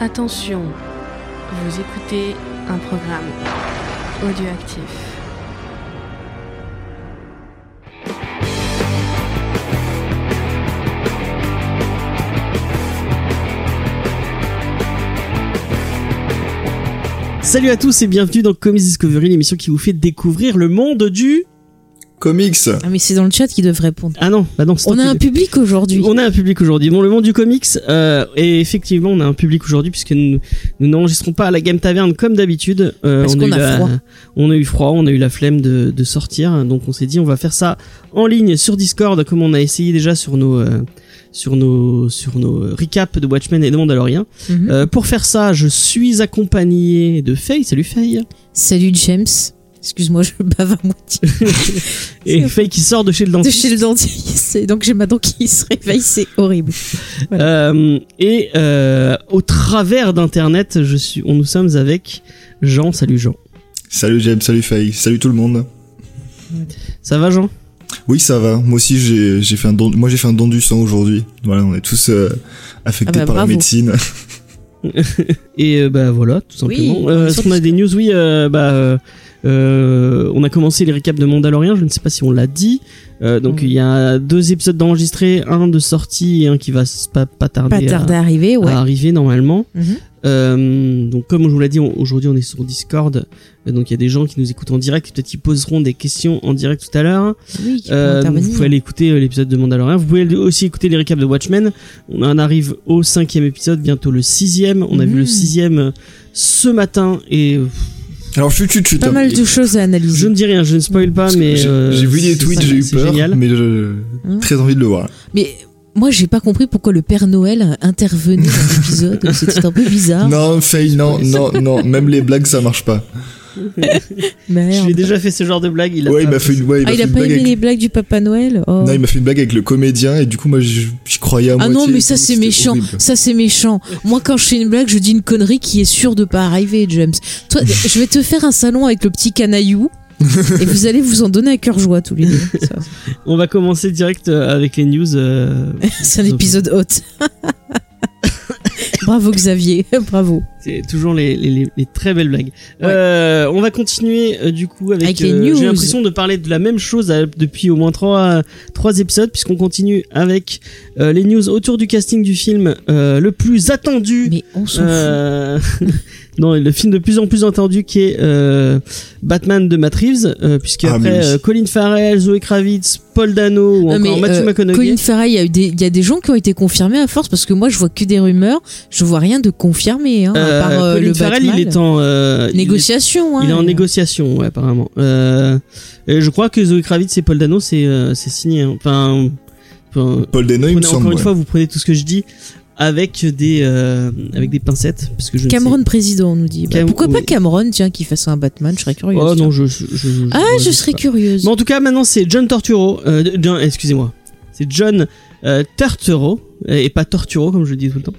Attention, vous écoutez un programme audioactif. Salut à tous et bienvenue dans Comics Discovery, l'émission qui vous fait découvrir le monde du... Comics. Ah mais c'est dans le chat qu'ils doivent répondre. Ah non, bah non, c'est On a un public aujourd'hui. On a un public aujourd'hui. Bon, le monde du comics, euh, et effectivement, on a un public aujourd'hui puisque nous nous n'enregistrons pas à la Game Taverne comme d'habitude. Euh, Parce on qu'on eu a la- froid. On a eu froid, on a eu la flemme de, de sortir, donc on s'est dit on va faire ça en ligne sur Discord comme on a essayé déjà sur nos euh, sur nos sur nos recaps de Watchmen et de Mandalorian. Euh, pour faire ça, je suis accompagné de Faye. Salut Faye. Salut James. Excuse-moi, je bave à moitié. Et Faye qui sort de chez le De dentiste. chez le dentiste. Et donc j'ai ma dent qui se réveille, c'est horrible. Euh, et euh, au travers d'internet, je suis, on nous sommes avec Jean. Salut Jean. Salut James, salut Faye, salut tout le monde. Ça va Jean? Oui, ça va. Moi aussi, j'ai fait un don, moi j'ai fait un don du sang aujourd'hui. Voilà, on est tous euh, affectés Ah bah, par bravo. la médecine. Et euh, bah voilà, tout Oui, simplement. Euh, sur Est-ce qu'on a des news? Oui, euh, bah euh, on a commencé les récaps de Mandalorian. Je ne sais pas si on l'a dit. Euh, donc Mm. il y a deux épisodes d'enregistrés, un de sortie et un qui va pas, pas tarder, Pas tarder à arriver, à, ouais. à arriver normalement. Mhm. Euh, donc comme je vous l'ai dit, aujourd'hui on est sur Discord. Euh, Donc il y a des gens qui nous écoutent en direct, peut-être qu'ils poseront des questions en direct tout à l'heure. Oui, qui Euh, vous pouvez aller écouter euh, l'épisode de Mandalorian. Vous pouvez aussi écouter les récaps de Watchmen. On en arrive au cinquième épisode, bientôt le sixième. On a vu le sixième euh, ce matin et Alors chut chut chut. Pas hein. mal de choses à analyser. je ne dis rien, je ne spoil pas, mais J'ai euh, j'ai vu des tweets, j'ai eu peur, génial. mais je- Hein très envie de le voir. Mais moi, j'ai pas compris pourquoi le Père Noël intervenait dans l'épisode. C'était un peu bizarre. Non, Faye, non, non, non, même les blagues ça marche pas. Je lui ai déjà fait ce genre de blague. Il a Ouais, pas m'a fait une, ouais, il m'a Ah, il fait a une pas blague aimé avec- les blagues du Papa Noël? Oh. Non, il m'a fait une blague avec le comédien et du coup moi je, je croyais à Ah moitié. non, mais ça c'est méchant. horrible. Ça c'est méchant. Moi quand je fais une blague, je dis une connerie qui est sûre de pas arriver, James. Toi, je vais te faire un salon avec le petit canaillou et vous allez vous en donner à cœur joie tous les deux. Ça, On va commencer direct euh, avec les news. euh, C'est un épisode hot. Bravo Xavier, bravo. C'est toujours les, les, les- les très belles blagues. Euh, on va continuer euh, du coup avec, Avec les news. J'ai l'impression de parler de la même chose depuis au moins trois trois épisodes puisqu'on continue avec les news autour du casting du film le plus attendu. Mais on s'en fout. Non, le film de plus en plus attendu qui est euh, Batman de Matt Reeves, euh, puisque Ah, après oui. euh, Colin Farrell, Zoe Kravitz, Paul Dano ou Non, encore mais, Matthew euh, McConaughey. Colin Farrell, il y, a eu des- il y a des gens qui ont été confirmés à force parce que moi je vois que des rumeurs, je vois rien de confirmé. Hein, Euh, à part, euh, Colin le Farrell, Batman. il est en euh, il est- négociation. Il est, hein. en négociation, ouais, apparemment. Euh, et je crois que Zoe Kravitz et Paul Dano, c'est euh, c'est signé. hein. Enfin, Paul Dano, il me prenez- encore semble. une ouais. fois, vous prenez tout ce que je dis avec des euh, avec des pincettes, parce que je Cameron président, on nous dit. Bah, Cam- pourquoi pas. Cameron, tiens, qui fasse un Batman Je serais sais. curieuse. Oh tiens. non, je, je, je- je- ah, je serais curieuse. Mais en tout cas, maintenant, c'est John Torturo. Euh, John, excusez-moi. C'est John euh, Turturro, et pas Torturo, comme je le dis tout le temps,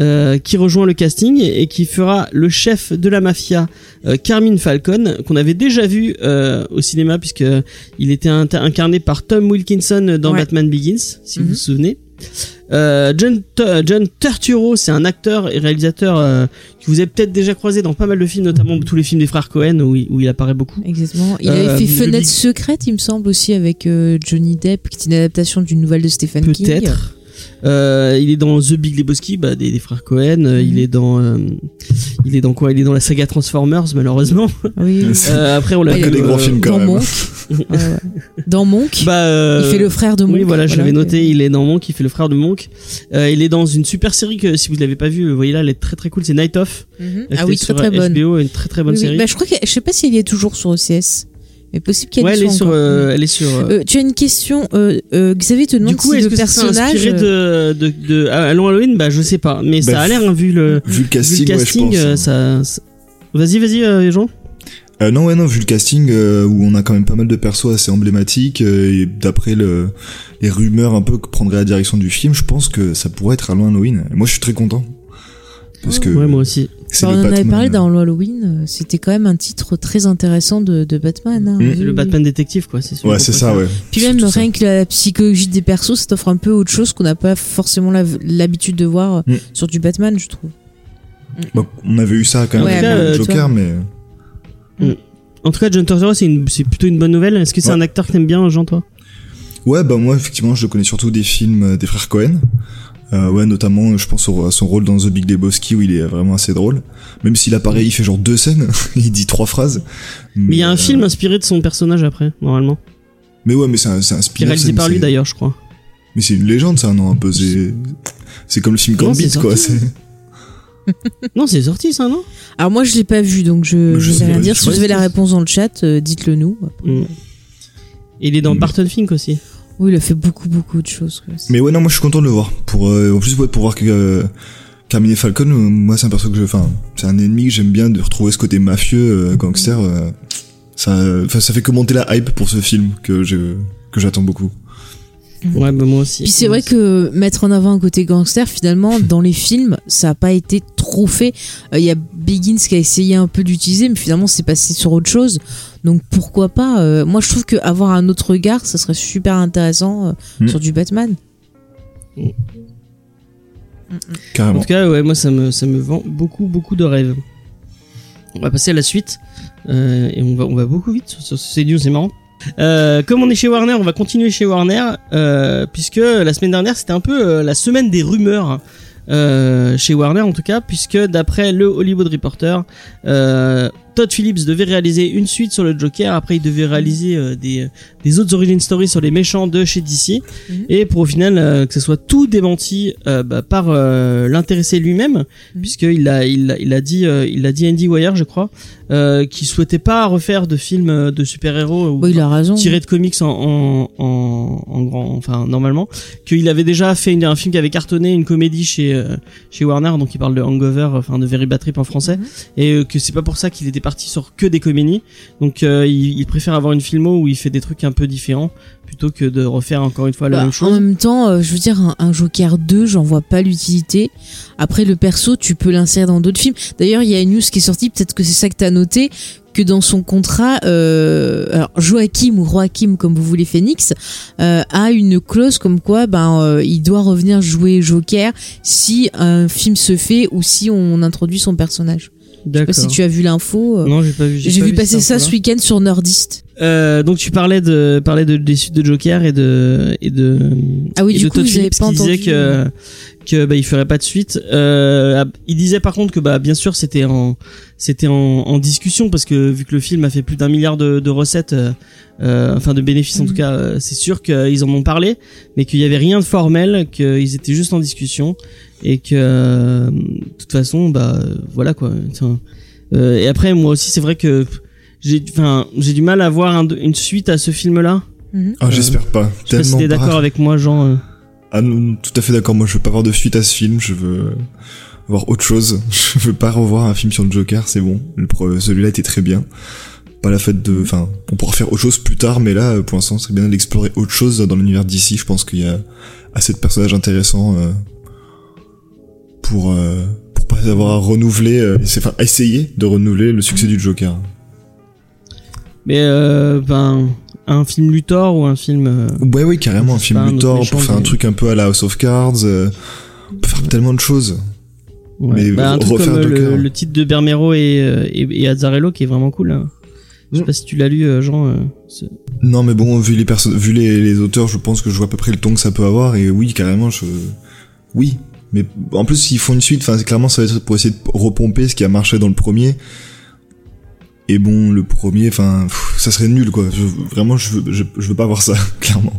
euh, qui rejoint le casting et qui fera le chef de la mafia, euh, Carmine Falcon, qu'on avait déjà vu euh, au cinéma, puisque il était incarné par Tom Wilkinson dans Ouais. Batman Begins, si vous Mhm. vous souvenez. Euh, John, Tu- John Turturro, c'est un acteur et réalisateur euh, que vous avez peut-être déjà croisé dans pas mal de films, notamment tous les films des frères Cohen où il, où il apparaît beaucoup. Exactement. Il Euh, avait fait Fenêtre Big- secrète, il me semble, aussi avec euh, Johnny Depp, qui est une adaptation d'une nouvelle de Stephen King. Peut-être. Euh, il est dans The Big Lebowski, bah, des, des frères Cohen. Euh, Mhm. Il est dans, euh, il est dans quoi? Il est dans la saga Transformers, malheureusement. Oui. Euh, après, on l'a que vu, des grands euh, films quand Dans même. Monk. Dans Monk. Bah, euh, il fait le frère de Monk. Oui, voilà, je l'avais noté. Il est dans Monk, il fait le frère de Monk. Euh, il est dans une super série que si vous l'avez pas vu, vous voyez là, elle est très très cool. C'est Night Off. Mhm. Elle Ah oui, très très bonne. HBO, une très très bonne Oui, oui. série. Bah, je crois que je sais pas si elle est toujours sur OCS. Mais possible qu'elle ouais, est soit sur, encore. euh, elle est sur. euh, Euh, tu as une question, euh, euh, Xavier te demande du coup, si est-ce le que ça personnage. inspiré de, de, de Allons Halloween? Bah, je sais pas, mais Bah, ça a l'air, hein, vu le, Vu le casting, vu le ouais, je casting, pense. euh, hein. ça, ça- Vas-y, vas-y, euh, Jean. Euh, non, ouais, non, vu le casting euh, où on a quand même pas mal de persos assez emblématiques euh, et d'après le, les rumeurs un peu que prendrait la direction du film, je pense que ça pourrait être Halloween Halloween. Et moi, je suis très content parce que Ouais, moi aussi. On en avait parlé euh, dans Halloween, euh, c'était quand même un titre très intéressant de, de Batman. hein. Mm. Oui, le. Batman détective, quoi. C'est celui Ouais, c'est ça, ouais. Puis même ça. rien que la psychologie des persos, ça t'offre un peu autre chose qu'on n'a pas forcément l'habitude de voir euh, Mm. sur du Batman, je trouve. Bon, on avait eu ça quand même Ouais, avec euh, Joker, mais En tout cas, John Turturro, c'est une- plutôt une bonne nouvelle. Est-ce que c'est Ouais. un acteur que t'aimes bien, Jean, toi? Ouais, bah moi effectivement, je le connais surtout des films euh, des frères Cohen. Euh, ouais, notamment, je pense au- à son rôle dans The Big Lebowski où il est vraiment assez drôle. Même s'il apparaît, il fait genre deux scènes, il dit trois phrases. Mais il y a un euh, film inspiré de son personnage après, normalement. Mais ouais, mais c'est un, c'est un spin-off. réalisé par lui d'ailleurs, je crois. Mais c'est une légende, ça, non Un peu, c'est. C'est comme le film Gambit, quoi. Non, c'est sorti ça, non? Alors moi je l'ai pas vu donc je, Je je vais rien dire. Si vous avez la réponse dans le chat, euh, dites-le nous. Mm. Il est dans Mm. Barton Fink aussi. Oui, il a fait beaucoup beaucoup de choses. quoi. Mais ouais, non, moi je suis content de le voir. Pour, euh, en plus, pour voir que euh, Carmine Falcon, euh, moi c'est un perso que je. Enfin, c'est un ennemi que j'aime bien de retrouver ce côté mafieux, euh, gangster. euh, ça, ça fait que monter la hype pour ce film que j'attends beaucoup. Ouais, bah moi aussi. Puis c'est vrai que mettre en avant un côté gangster, finalement, dans les films, ça a pas été trop fait. Euh, Il y a Begins qui a essayé un peu d'utiliser, mais finalement, c'est passé sur autre chose. Donc pourquoi pas euh, Moi, je trouve que avoir un autre regard, ça serait super intéressant euh, Mm. sur du Batman. En Carrément. tout cas, ouais, moi ça me, ça me vend beaucoup, beaucoup de rêves. On va passer à la suite. Euh, et on va, on va beaucoup vite sur, sur ces news, c'est marrant. Euh, comme on est chez Warner, on va continuer chez Warner, euh, puisque la semaine dernière c'était un peu euh, la semaine des rumeurs. euh, chez Warner en tout cas, puisque d'après le Hollywood Reporter, Todd Phillips devait réaliser une suite sur le Joker, après il devait réaliser euh, des, des autres origin stories sur les méchants de chez DC, Mhm. et pour au final euh, que ce soit tout démenti euh, bah, par euh, l'intéressé lui-même, Mhm. puisqu'il a, il a, il a dit, euh, il a dit Andy Wire, je crois, euh, qu'il souhaitait pas refaire de films euh, de super-héros ou Bon, il a raison. tiré de comics en, en, en, en grand, enfin normalement, qu'il avait déjà fait une- un film qui avait cartonné, une comédie chez euh, chez Warner, donc il parle de Hangover, enfin de Very Bad Trip en français, Mhm. et euh, que c'est pas pour ça qu'il était parti sur que des comédies, donc euh, il, il préfère avoir une filmo où il fait des trucs un peu différents plutôt que de refaire encore une fois la Bah, même en chose. même temps, euh, je veux dire, un, un Joker 2, j'en vois pas l'utilité. Après, le perso, tu peux l'insérer dans d'autres films. D'ailleurs, il y a une news qui est sortie, peut-être que c'est ça que t'as noté, que dans son contrat, euh, alors Joachim ou Joachim, comme vous voulez, Phoenix, euh, a une clause comme quoi, ben, euh, il doit revenir jouer Joker si un film se fait ou si on introduit son personnage. Je sais D'accord. pas si tu as vu l'info. euh, Non, j'ai pas vu. J'ai vu passer ça info-là. ce week-end sur Nerdist. Euh, donc tu parlais de parlais de des suites de Joker et de et de Ah oui, et du de coup, Todd Phillips pas qui disait que que bah il ferait pas de suite. Euh, il disait par contre que bah bien sûr c'était en c'était en, en discussion parce que vu que le film a fait plus d'un milliard de, de recettes, euh, euh, enfin de bénéfices en tout cas, euh, c'est sûr qu'ils en ont parlé, mais qu'il y avait rien de formel, qu'ils étaient juste en discussion et que de toute façon bah voilà quoi. Enfin, euh, et après moi aussi c'est vrai que j'ai enfin j'ai du mal à voir un- une suite à ce film là. Mhm. Ah, j'espère pas. Je sais pas si t'es d'accord avec moi Jean. euh. Ah non, tout à fait d'accord. Moi, je veux pas avoir de suite à ce film. Je veux voir autre chose. Je veux pas revoir un film sur le Joker. C'est bon. Celui-là était très bien. Pas la fête de. Enfin, on pourra faire autre chose plus tard, mais là, pour l'instant, c'est bien d'explorer autre chose dans l'univers d'ici. Je pense qu'il y a assez de personnages intéressants euh, pour euh, pour pas avoir à renouveler. euh, enfin, essayer de renouveler le succès du Joker. Mais euh, ben un film Luthor ou un film euh, Ouais, oui, carrément. Un film Luthor méchant, pour faire un truc un peu à la House of Cards. euh, on peut faire tellement de choses. ouais. Mais Bah, un truc comme euh, le, le titre de Bermero et, euh, et, et Azzarello qui est vraiment cool. hein. Je sais Mm. pas si tu l'as lu Jean. Non, mais bon, vu les perso- vu les, les auteurs, je pense que je vois à peu près le ton que ça peut avoir, et oui, carrément, je, oui. Mais en plus, s'ils font une suite, enfin, clairement, ça va être pour essayer de repomper ce qui a marché dans le premier. Et bon, le premier, enfin, ça serait nul, quoi. Je- vraiment, je veux, je, je veux pas voir ça, clairement.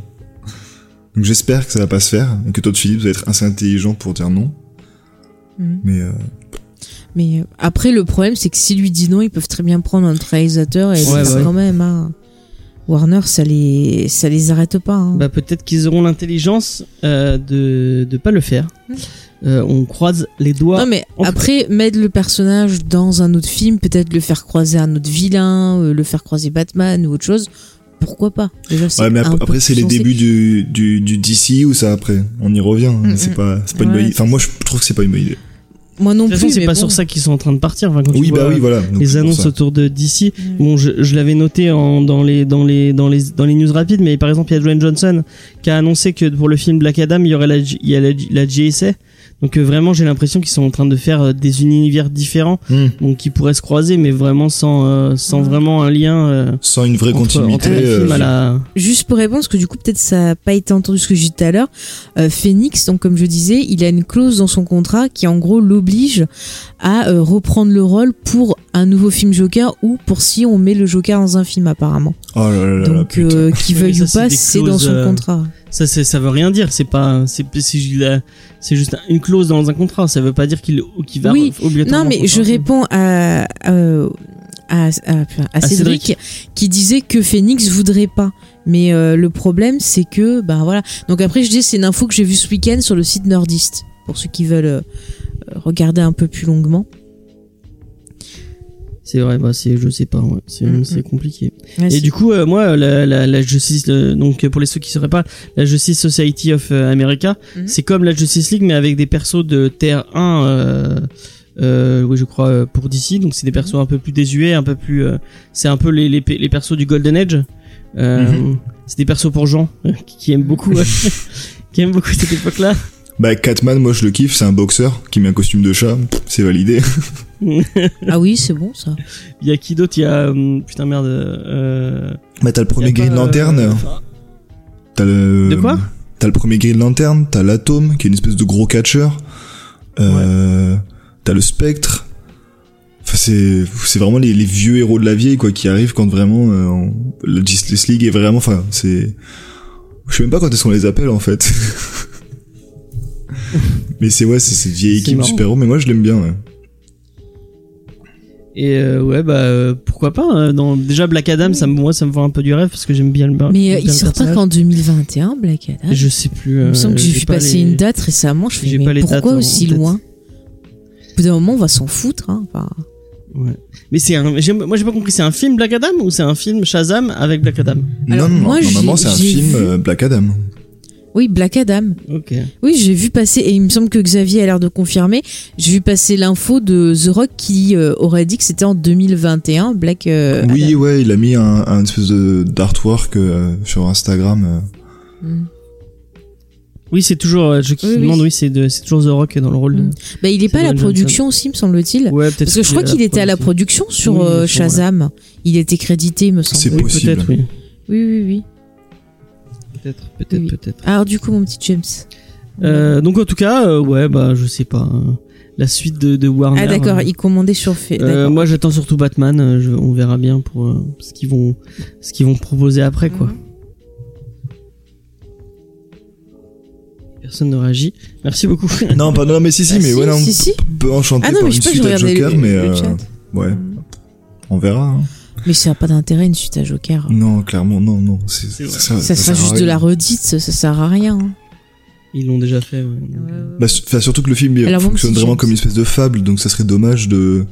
Donc j'espère que ça va pas se faire, et que Todd Phillips va être assez intelligent pour dire non. Mhm. Mais euh, Mais euh, après, le problème, c'est que s'il lui dit non, ils peuvent très bien prendre un réalisateur et Ouais, ouais. quand même. hein. Warner, ça les, ça les arrête pas. hein. Bah peut-être qu'ils auront l'intelligence euh, de de pas le faire. Euh, on croise les doigts. non, mais après, mettre le personnage dans un autre film, peut-être le faire croiser un autre vilain, euh, le faire croiser Batman ou autre chose, pourquoi pas? Déjà, c'est ouais, mais un après, c'est les débuts du, du, du DC ou ça après? On y revient. hein. Mm, C'est mm. pas, c'est pas une bonne idée. Enfin, moi, je trouve que c'est pas une bonne idée. Moi non de toute façon, plus. c'est pas bon. sur ça qu'ils sont en train de partir. Enfin, quand tu Oui, bah vois, oui, voilà. Donc, les annonces autour de DC. Bon, je, je l'avais noté en, dans les dans les dans les dans les news rapides, mais par exemple, il y a Dwayne Johnson qui a annoncé que pour le film Black Adam, il y aurait la, il y a la, la JSA, Donc euh, vraiment, j'ai l'impression qu'ils sont en train de faire euh, des univers différents, Hmm. donc qui pourraient se croiser, mais vraiment sans euh, sans vraiment un lien euh, Sans une vraie entre, continuité. entre le film euh, à la. Juste pour répondre, parce que du coup peut-être ça n'a pas été entendu ce que j'ai dit tout à l'heure, euh, Phoenix, donc comme je disais, il a une clause dans son contrat qui en gros l'oblige à euh, reprendre le rôle pour un nouveau film Joker ou pour si on met le Joker dans un film apparemment. Oh là là Donc euh, Oui, veuille ou pas, c'est dans son euh, contrat. Ça, ça veut rien dire. C'est pas, c'est, juste une clause dans un contrat. Ça veut pas dire qu'il, qu'il va Oui. obligatoirement. Non mais je réponds à à, à, à Cédric, Cédric. qui disait que Phoenix voudrait pas. Mais euh, le problème c'est que bah voilà. Donc après je dis c'est une info que j'ai vue ce week-end sur le site Nordiste pour ceux qui veulent euh, regarder un peu plus longuement. C'est vrai, bah, c'est, je sais pas, ouais. c'est, Mm, c'est mm. compliqué. Ouais, Et du coup, euh, moi, la, la, la Justice, euh, donc pour les ceux qui sauraient pas, la Justice Society of euh, America, Mhm. c'est comme la Justice League mais avec des persos de Terre 1. Euh, euh, oui, je crois euh, pour DC. Donc c'est des persos un peu plus désuets, un peu plus. euh, c'est un peu les, les les persos du Golden Age. Euh, Mhm. C'est des persos pour gens qui, qui aiment beaucoup, qui aiment beaucoup cette époque-là. Bah, Catman, moi je le kiffe, c'est un boxeur qui met un costume de chat, c'est validé. Ah oui c'est bon ça. Il y a qui d'autre? Il y a hum, putain merde. Euh, Bah, t'as le premier Green Lantern, euh, t'as le. De quoi? T'as le premier Green Lantern, t'as l'Atome, qui est une espèce de gros catcheur. Euh, T'as le Spectre. Enfin, c'est, c'est vraiment les, les vieux héros de la vieille, quoi, qui arrivent quand vraiment, euh, on- la Justice League est vraiment, enfin, c'est, je sais même pas quand est-ce qu'on les appelle, en fait. mais c'est, ouais, c'est cette vieille équipe super-héros, mais moi je l'aime bien, ouais. Et euh, ouais bah euh, pourquoi pas hein, dans déjà Black Adam ça moi ça me vend un peu du rêve parce que j'aime bien le Mais euh, il sort pas qu'en 2021 Black Adam? je sais plus Il euh, me semble que j'ai vu pas passer les- une date récemment. Je fais mais pas les dates pourquoi en aussi loin? Au bout d'un moment on va s'en foutre. Hein. Enfin, Ouais. Mais c'est un moi j'ai pas compris c'est un film Black Adam ou c'est un film Shazam avec Black Adam? Alors, non, non, moi, normalement c'est un film vu- euh, Black Adam. Oui Black Adam. OK. Oui, j'ai vu passer, et il me semble que Xavier a l'air de confirmer, j'ai vu passer l'info de The Rock qui euh, aurait dit que c'était en 2021, Black euh, oui, Adam. ouais, il a mis un, un espèce de d'artwork euh, sur Instagram. euh. Mm. Oui, c'est toujours je Oui, demande oui, c'est toujours The Rock dans le rôle de Mm. Bah, il est pas à la production aussi, me semble-t-il. Ouais, peut-être Parce que je crois qu'il était à la production sur Oui, euh. Shazam. Il était crédité, me semble. C'est possible. peut-être oui. Oui, oui, oui. Peut-être peut-être Oui. peut-être. Alors, du coup, mon petit James. Euh, donc en tout cas euh, ouais bah je sais pas hein. la suite de, de Warner. ah, d'accord, euh, il commandait sur fait. Euh, moi j'attends surtout Batman, je- on verra bien pour euh, ce qu'ils vont ce qu'ils vont proposer après quoi. Mhm. Personne ne réagit. Merci beaucoup. Non, pas non, mais si, si, Ah, mais si, ouais, non, si, si. peu enchanté Ah non, par mais une je sais pas, suite je à Joker, le- mais le euh, ouais, Mm. on verra. hein. Mais ça n'a pas d'intérêt une suite à Joker. Non, clairement, non, non. C'est, C'est vrai. ça, Ça sera juste de la redite, ça, ça sert à rien. hein. Ils l'ont déjà fait. ouais. Bah, surtout que le film il Alors, fonctionne vraiment comme une espèce de fable, donc ça serait dommage de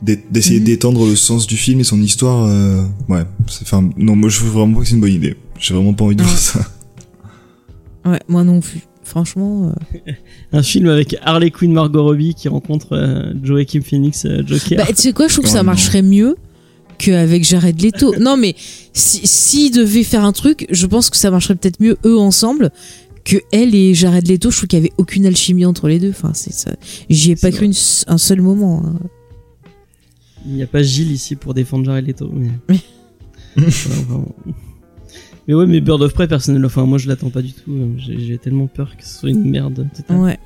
d'e- d'essayer Mhm. d'étendre le sens du film et son histoire. euh, ouais, c'est, enfin, non, moi je trouve vraiment pas que c'est une bonne idée. J'ai vraiment pas envie de Ouais. voir ça. Ouais, moi non plus. Franchement, euh, Un film avec Harley Quinn, Margot Robbie qui rencontre euh, Joaquin Phoenix, euh, Joker. bah, tu sais quoi, je trouve que ça marcherait mieux qu'avec Jared Leto. non, mais si- s'ils devaient faire un truc, je pense que ça marcherait peut-être mieux eux ensemble que elle et Jared Leto. Je trouve qu'il y avait aucune alchimie entre les deux. Enfin, c'est ça. J'y ai pas cru une- un seul moment. hein. Il n'y a pas Gilles ici pour défendre Jared Leto. Mais... Ouais, mais Bird of Prey, personnellement, enfin, moi je l'attends pas du tout. J'ai j'ai tellement peur que ce soit une merde. totale. Ouais.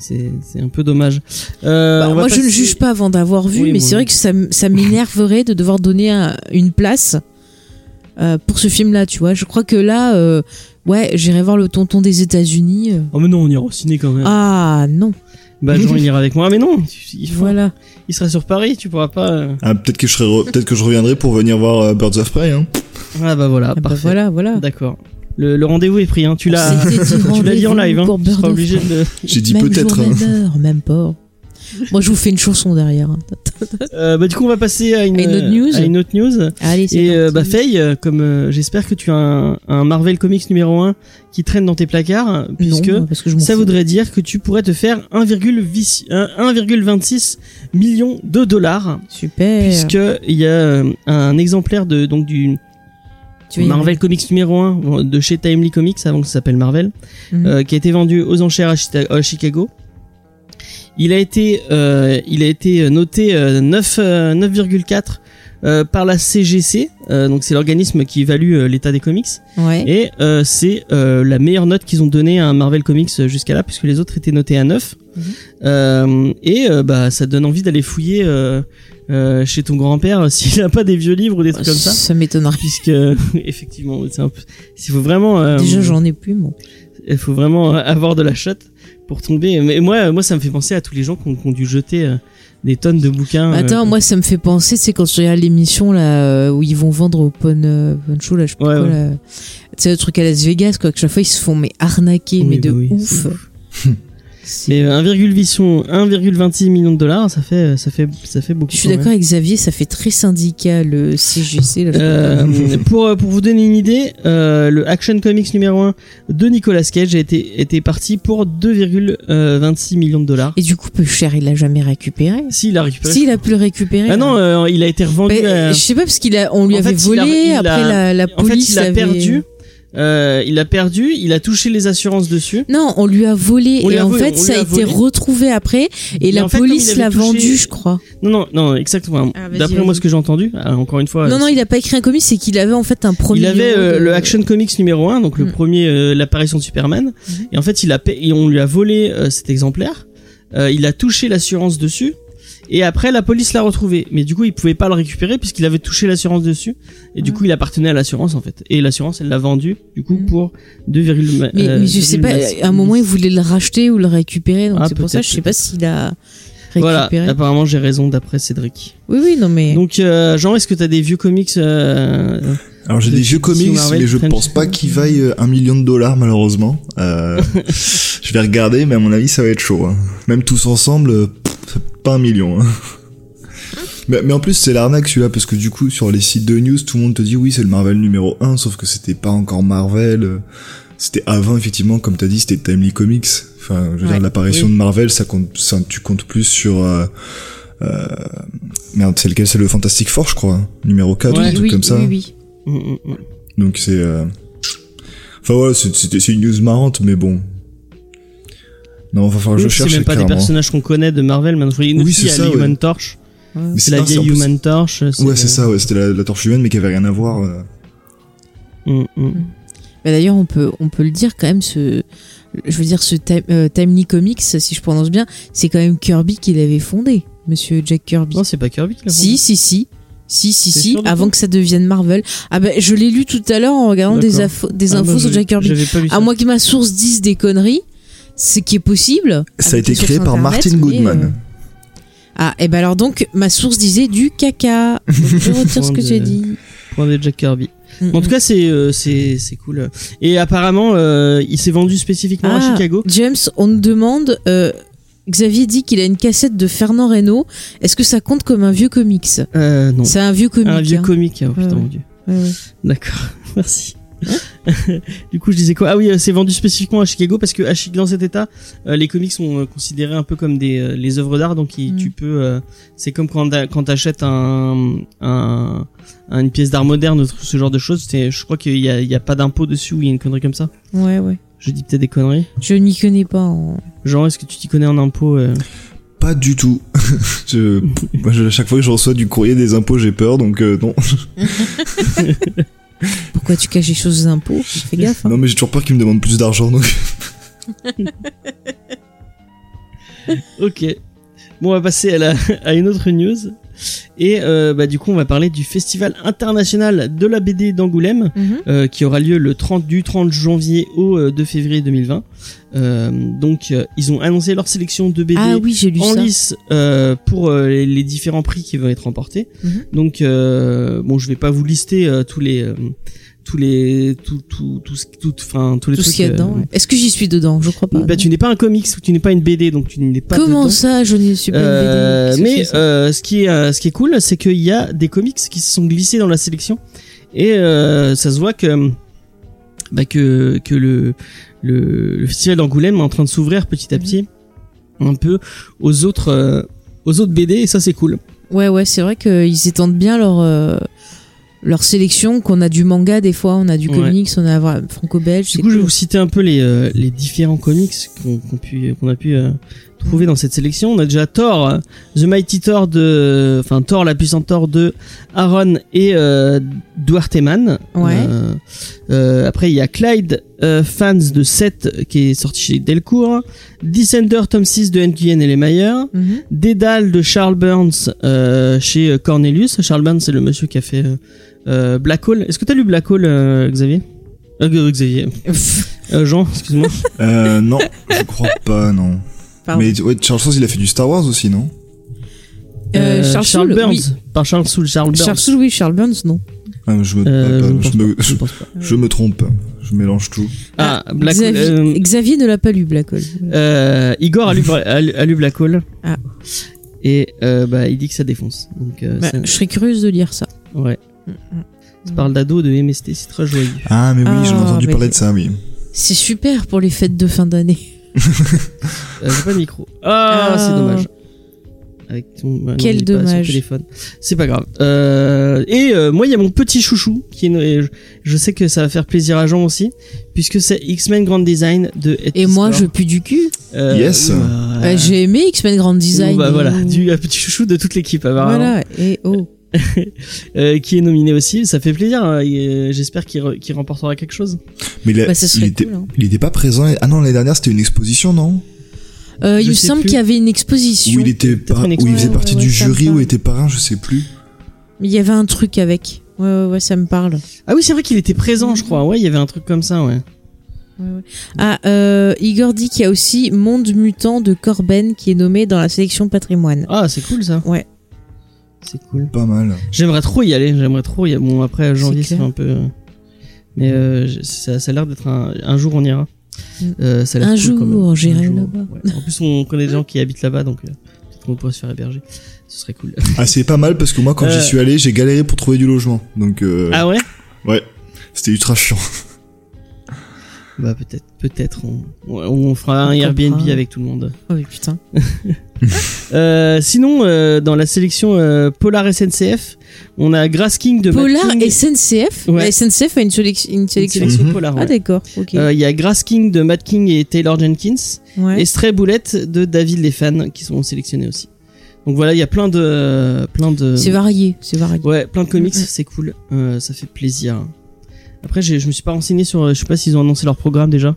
C'est c'est un peu dommage. Euh, Bah, moi, je ne juge pas avant d'avoir vu, Oui, mais c'est vrai que ça, ça m'énerverait de devoir donner un- une place euh, pour ce film-là, tu vois. Je crois que là, euh, ouais, j'irai voir le tonton des États-Unis. Oh mais non, on ira au ciné quand même. Ah non, Bah Jean il ira avec moi. Ah, mais non, il, faut- voilà. il sera sur Paris, tu pourras pas. euh. Ah, peut-être que je serai, re- peut-être que je reviendrai pour venir voir euh, Birds of Prey. Hein. Ah bah voilà, Ah bah parfait. voilà, voilà. D'accord. Le, le rendez-vous est pris, hein. Tu l'as, dit tu l'as dit en live, hein. pour Tu seras obligé de. J'ai dit même peut-être. jour, hein. même heure, même pas. Moi, je vous fais une chanson derrière. hein. Euh, bah du coup, on va passer à une, À une autre news à une autre news. Allez, c'est Et euh, bah. Faye, euh, comme euh, j'espère que tu as un, un Marvel Comics numéro 1 qui traîne dans tes placards, puisque non, parce que je m'en ça fous. voudrait dire que tu pourrais te faire 1,vis- un- 1,26 millions de dollars, Super. puisque il y a un exemplaire de donc du Tu Marvel Comics numéro 1 de chez Timely Comics avant que ça s'appelle Marvel, Mhm. euh, qui a été vendu aux enchères à, Chita- à Chicago. Il a été, euh, il a été noté euh, 9, euh, 9,4 euh, par la CGC, euh, donc c'est l'organisme qui évalue euh, l'état des comics, Ouais. et euh, c'est euh, la meilleure note qu'ils ont donnée à un Marvel Comics jusqu'à là, puisque les autres étaient notés à 9. Mhm. Euh, et euh, bah ça donne envie d'aller fouiller euh, euh, chez ton grand-père s'il a pas des vieux livres ou des trucs comme ça Ça m'étonnerait. puisque effectivement c'est un peu il faut vraiment euh, Déjà, j'en ai plus, moi. il faut vraiment avoir de la shot pour tomber mais moi moi ça me fait penser à tous les gens qui ont, qui ont dû jeter euh, des tonnes de bouquins euh, Attends, moi, ça me fait penser, c'est quand je regarde l'émission là euh, où ils vont vendre au Pon, euh, Pon Show, là, je sais pas Ouais, quoi, ouais. là. Tu sais, le truc à Las Vegas, quoi, que chaque fois ils se font mais arnaquer, Oui, mais de oui, ouf. mais euh, 1,8 1,26 millions de dollars ça fait ça fait ça fait beaucoup Je suis d'accord avec Xavier, ça fait très syndical le CGC. Là, je sais pas. Euh, pour euh, pour vous donner une idée, euh, le Action Comics numéro 1 de Nicolas Cage a été était parti pour 2,26 millions de dollars. Et du coup, peu cher, il l'a jamais récupéré. Si il a récupéré. Si, il a pu le récupérer. ah non, euh, il a été revendu. Bah, à- Je sais pas parce qu'il a, on lui En avait fait, il a- volé. a- après, la, la en fait, police il a perdu. Euh, il a perdu. Il a touché les assurances dessus. Non, on lui a volé On et a en volé, fait ça a a été retrouvé après et Mais la en fait, comme police l'a touché- vendu, je crois. Non, non, non, exactement. Ah, D'après moi, ce que j'ai entendu, euh, encore une fois, non, non, il a pas écrit un comics, c'est qu'il avait en fait un premier. il avait euh, de- le Action Comics numéro 1, donc le Mm. premier, euh, l'apparition de Superman. Mhm. Et en fait, il a, pa- et on lui a volé euh, cet exemplaire. Euh, il a touché l'assurance dessus. Et après, la police l'a retrouvé. Mais du coup, il pouvait pas le récupérer puisqu'il avait touché l'assurance dessus. Et du coup, il appartenait à l'assurance, en fait. Et l'assurance, elle l'a vendu, du coup, Mhm. pour 2, Mais, euh, mais je sais pas, à un moment il voulait le racheter ou le récupérer, donc Ah, c'est pour ça, je sais pas s'il a Voilà, récupéré. apparemment, j'ai raison d'après Cédric. Oui, oui, non mais. Donc, euh, Jean, est-ce que t'as des vieux comics euh, Alors j'ai De des vieux comics, Marvel, mais je French. pense pas qu'ils vaillent euh, un million de dollars malheureusement. Euh, je vais regarder, mais à mon avis ça va être chaud. hein. Même tous ensemble, euh, pas un million. hein. Mais, mais en plus c'est l'arnaque celui-là parce que du coup sur les sites de news tout le monde te dit oui c'est le Marvel numéro 1 sauf que c'était pas encore Marvel. C'était avant effectivement comme t'as dit c'était Timely Comics. Enfin je veux Ouais, dire l'apparition oui. de Marvel ça compte ça tu comptes plus sur euh, euh, merde c'est lequel? C'est le Fantastic Four je crois hein, numéro 4 Ouais. ou un truc oui, comme ça. oui, oui. mm, mm, mm. Donc c'est. euh, Enfin voilà, c'est une news marrante, mais bon. Non, va falloir que je C'est cherche même pas des personnages qu'on connaît de Marvel. Maintenant, il y a une Oui, c'est ça, la ouais. Human Torch. Mais C'est la vieille plus- Human Torch. Ouais, le- c'est ça, ouais, c'était la, la torche humaine, mais qui avait rien à voir. euh. Mm, mm. Bah, D'ailleurs, on peut, on peut le dire quand même, ce, je veux dire, ce euh, Timely Comics, si je prononce bien, c'est quand même Kirby qui l'avait fondé, monsieur Jack Kirby. Non, c'est pas Kirby qui l'a Si, si, si. Si, si, si, avant que ça devienne Marvel. Ah bah, je l'ai lu tout à l'heure en regardant des, infos, des Ah, infos moi, sur je- Jack Kirby. J'avais pas lu ça. À moins que ma source dise des conneries, ce qui est possible. Ça a été créé par internet, Martin Goodman. euh, Ah, et ben alors donc, ma source disait du caca. Donc, je retire ce que j'ai dit. Point de Jack Kirby. Mm, En tout cas, c'est euh, c'est c'est cool. Et apparemment, euh, il s'est vendu spécifiquement à Ah, Chicago. James, on nous demande. euh, Xavier dit qu'il a une cassette de Fernand Reynaud. Est-ce que ça compte comme un vieux comics? Euh, non. C'est un vieux comic. Un vieux hein. comique. Oh, putain, Ouais, ouais. mon dieu. Ouais, ouais. D'accord. Merci. du coup, je disais quoi? Ah oui, euh, c'est vendu spécifiquement à Chicago parce que à Chi- dans cet état, euh, les comics sont euh, considérés un peu comme des euh, les œuvres d'art, donc il- Mm. tu peux. euh, c'est comme quand quand t'achètes un, un un- une pièce d'art moderne ou ce genre de choses. C'est, je crois qu'il y a il y a pas d'impôt dessus ou il y a une connerie comme ça. ouais, ouais. Je dis peut-être des conneries. Je n'y connais pas. en- Genre, est-ce que tu t'y connais en impôt euh? Pas du tout. je, moi, je- à chaque fois que je reçois du courrier des impôts, j'ai peur, donc euh, non. Pourquoi tu caches les choses aux impôts Fais gaffe. hein. Non, mais j'ai toujours peur qu'ils me demandent plus d'argent, donc. Ok. Bon, on va passer à, la, à une autre news. Et euh, bah, du coup, on va parler du Festival international de la BD d'Angoulême, Mhm. euh, qui aura lieu le 30 du 30 janvier au euh, 2 février 2020. Euh, donc, euh, ils ont annoncé leur sélection de BD Ah oui, j'ai lu en ça. lice euh, pour euh, les, les différents prix qui vont être remportés. Mhm. Donc, euh, bon, je vais pas vous lister euh, tous les euh, tous les tout tout tout ce- tout enfin tous les Tout ce trucs. qu'il y a euh, dedans. ouais. Est-ce que j'y suis dedans? Je crois pas. bah, non. tu n'es pas un comics ou tu n'es pas une BD, donc tu n'es pas Comment dedans. ça, je ne suis pas Euh, une BD que mais euh, ce qui est euh, ce qui est cool, c'est qu'il y a des comics qui se sont glissés dans la sélection et euh, ça se voit que bah, que que le le, le festival d'Angoulême est en train de s'ouvrir petit à petit un peu aux autres euh, aux autres BD et ça c'est cool. Ouais, ouais, c'est vrai qu'ils étendent bien leur, euh, leur sélection qu'on a du manga des fois, on a du Ouais. comics, on a franco-belge. Du coup, je vais vous citer un peu les, euh, les différents comics qu'on pu- qu'on a pu euh, trouver dans cette sélection. On a déjà Thor, The Mighty Thor de, enfin Thor, la puissante Thor de Aaron et euh, Duarte. Ouais. Euh, euh, après, il y a Clyde euh, Fans de 7 qui est sorti chez Delcourt. Descender tome 6 de Nguyen et les Mayer. Mhm. Dédale de Charles Burns euh, chez Cornelius. Charles Burns, c'est le monsieur qui a fait euh, Black Hole. Est-ce que t'as lu Black Hole, euh, Xavier euh, Xavier. Euh, Jean, excuse-moi. Euh, non, je crois pas, non. Pardon. Mais ouais, Charles Soule, il a fait du Star Wars aussi, non Euh, Charles Soule, Burns. oui. Par Charles Soule, Charles Burns. Charles Soule, oui, Charles Burns, non. Ah, je, me, je, je je trompe, je mélange tout. Ah, Black Xavier, euh, Xavier ne l'a pas lu, Black Hole. euh, Igor a lu, a lu, a lu Black Hole. Ah. Et euh, bah, il dit que ça défonce. Donc, euh, Bah, ça- je serais curieuse de lire ça. ouais. Mm, mm. Ça parle d'ado, de MST, c'est très joyeux. Ah, mais oui, j'en ai Ah, entendu parler de ça, oui. C'est super pour les fêtes de fin d'année. Euh, J'ai pas de micro. Ah, Ah. c'est dommage. Avec ton, ah non, Quel pas le dommage. téléphone. C'est pas grave. Euh, et euh, moi, il y a mon petit chouchou qui est. je, je sais que ça va faire plaisir à Jean aussi, puisque c'est X-Men Grand Design de. Ed Et moi, je pue du cul. Euh, Yes. bah, Euh, J'ai aimé X-Men Grand Design. Bah, voilà, du un petit chouchou de toute l'équipe apparemment, Voilà, et oh. euh, qui est nominé aussi. Ça fait plaisir. hein, et, euh, J'espère qu'il re- qu'il remportera quelque chose. Mais il, a- Bah, il cool, hein. il était pas présent. Ah non, l'année dernière, c'était une exposition, non? Euh, il me semble plus. qu'il y avait une exposition. Où il était peut-être par- une où il faisait partie ouais, du jury, il était parrain, je sais plus. Il y avait un truc avec. Ouais, ouais, ouais, ça me parle. Ah oui, c'est vrai qu'il était présent, je crois. Ouais, il y avait un truc comme ça, ouais. Ah, euh, Igor dit qu'il y a aussi Monde Mutant de Corben qui est nommé dans la sélection patrimoine. Ah, c'est cool ça. Ouais. C'est cool. Pas mal. J'aimerais trop y aller. J'aimerais trop y aller. Bon, après janvier, C'est un peu. euh, Mais euh, ça, ça a l'air d'être un. Un jour, on ira. Mm. Euh, ça a l'air Un cool, quand même. jour, j'irai là-bas. ouais. En plus, on connaît des gens qui habitent là-bas, donc euh, peut-être qu'on pourrait se faire héberger. Ce serait cool. Ah, c'est pas mal parce que moi, quand Euh. j'y suis allé, j'ai galéré pour trouver du logement. Donc, euh, Ah ouais? ouais, c'était ultra chiant. Bah peut-être, peut-être. On, on- fera un On Airbnb comprend. avec tout le monde. Oh oui, putain. Euh, sinon, euh, dans la sélection euh, Polar SNCF, on a Grass King de Matt Polar King. SNCF Ouais. La SNCF a une, sélection- une Une sélection. sélection Mhm. Polar. Ah, d'accord, ok. Euh, Il y a Grass King de Matt King et Taylor Jenkins. ouais. et Stray Bullet de David Les fans qui sont sélectionnés aussi. Donc voilà, il y a plein de plein de C'est varié, c'est varié. ouais, plein de comics, c'est cool, ça fait plaisir. Après, je me suis pas renseigné sur, euh, je sais pas s'ils ont annoncé leur programme déjà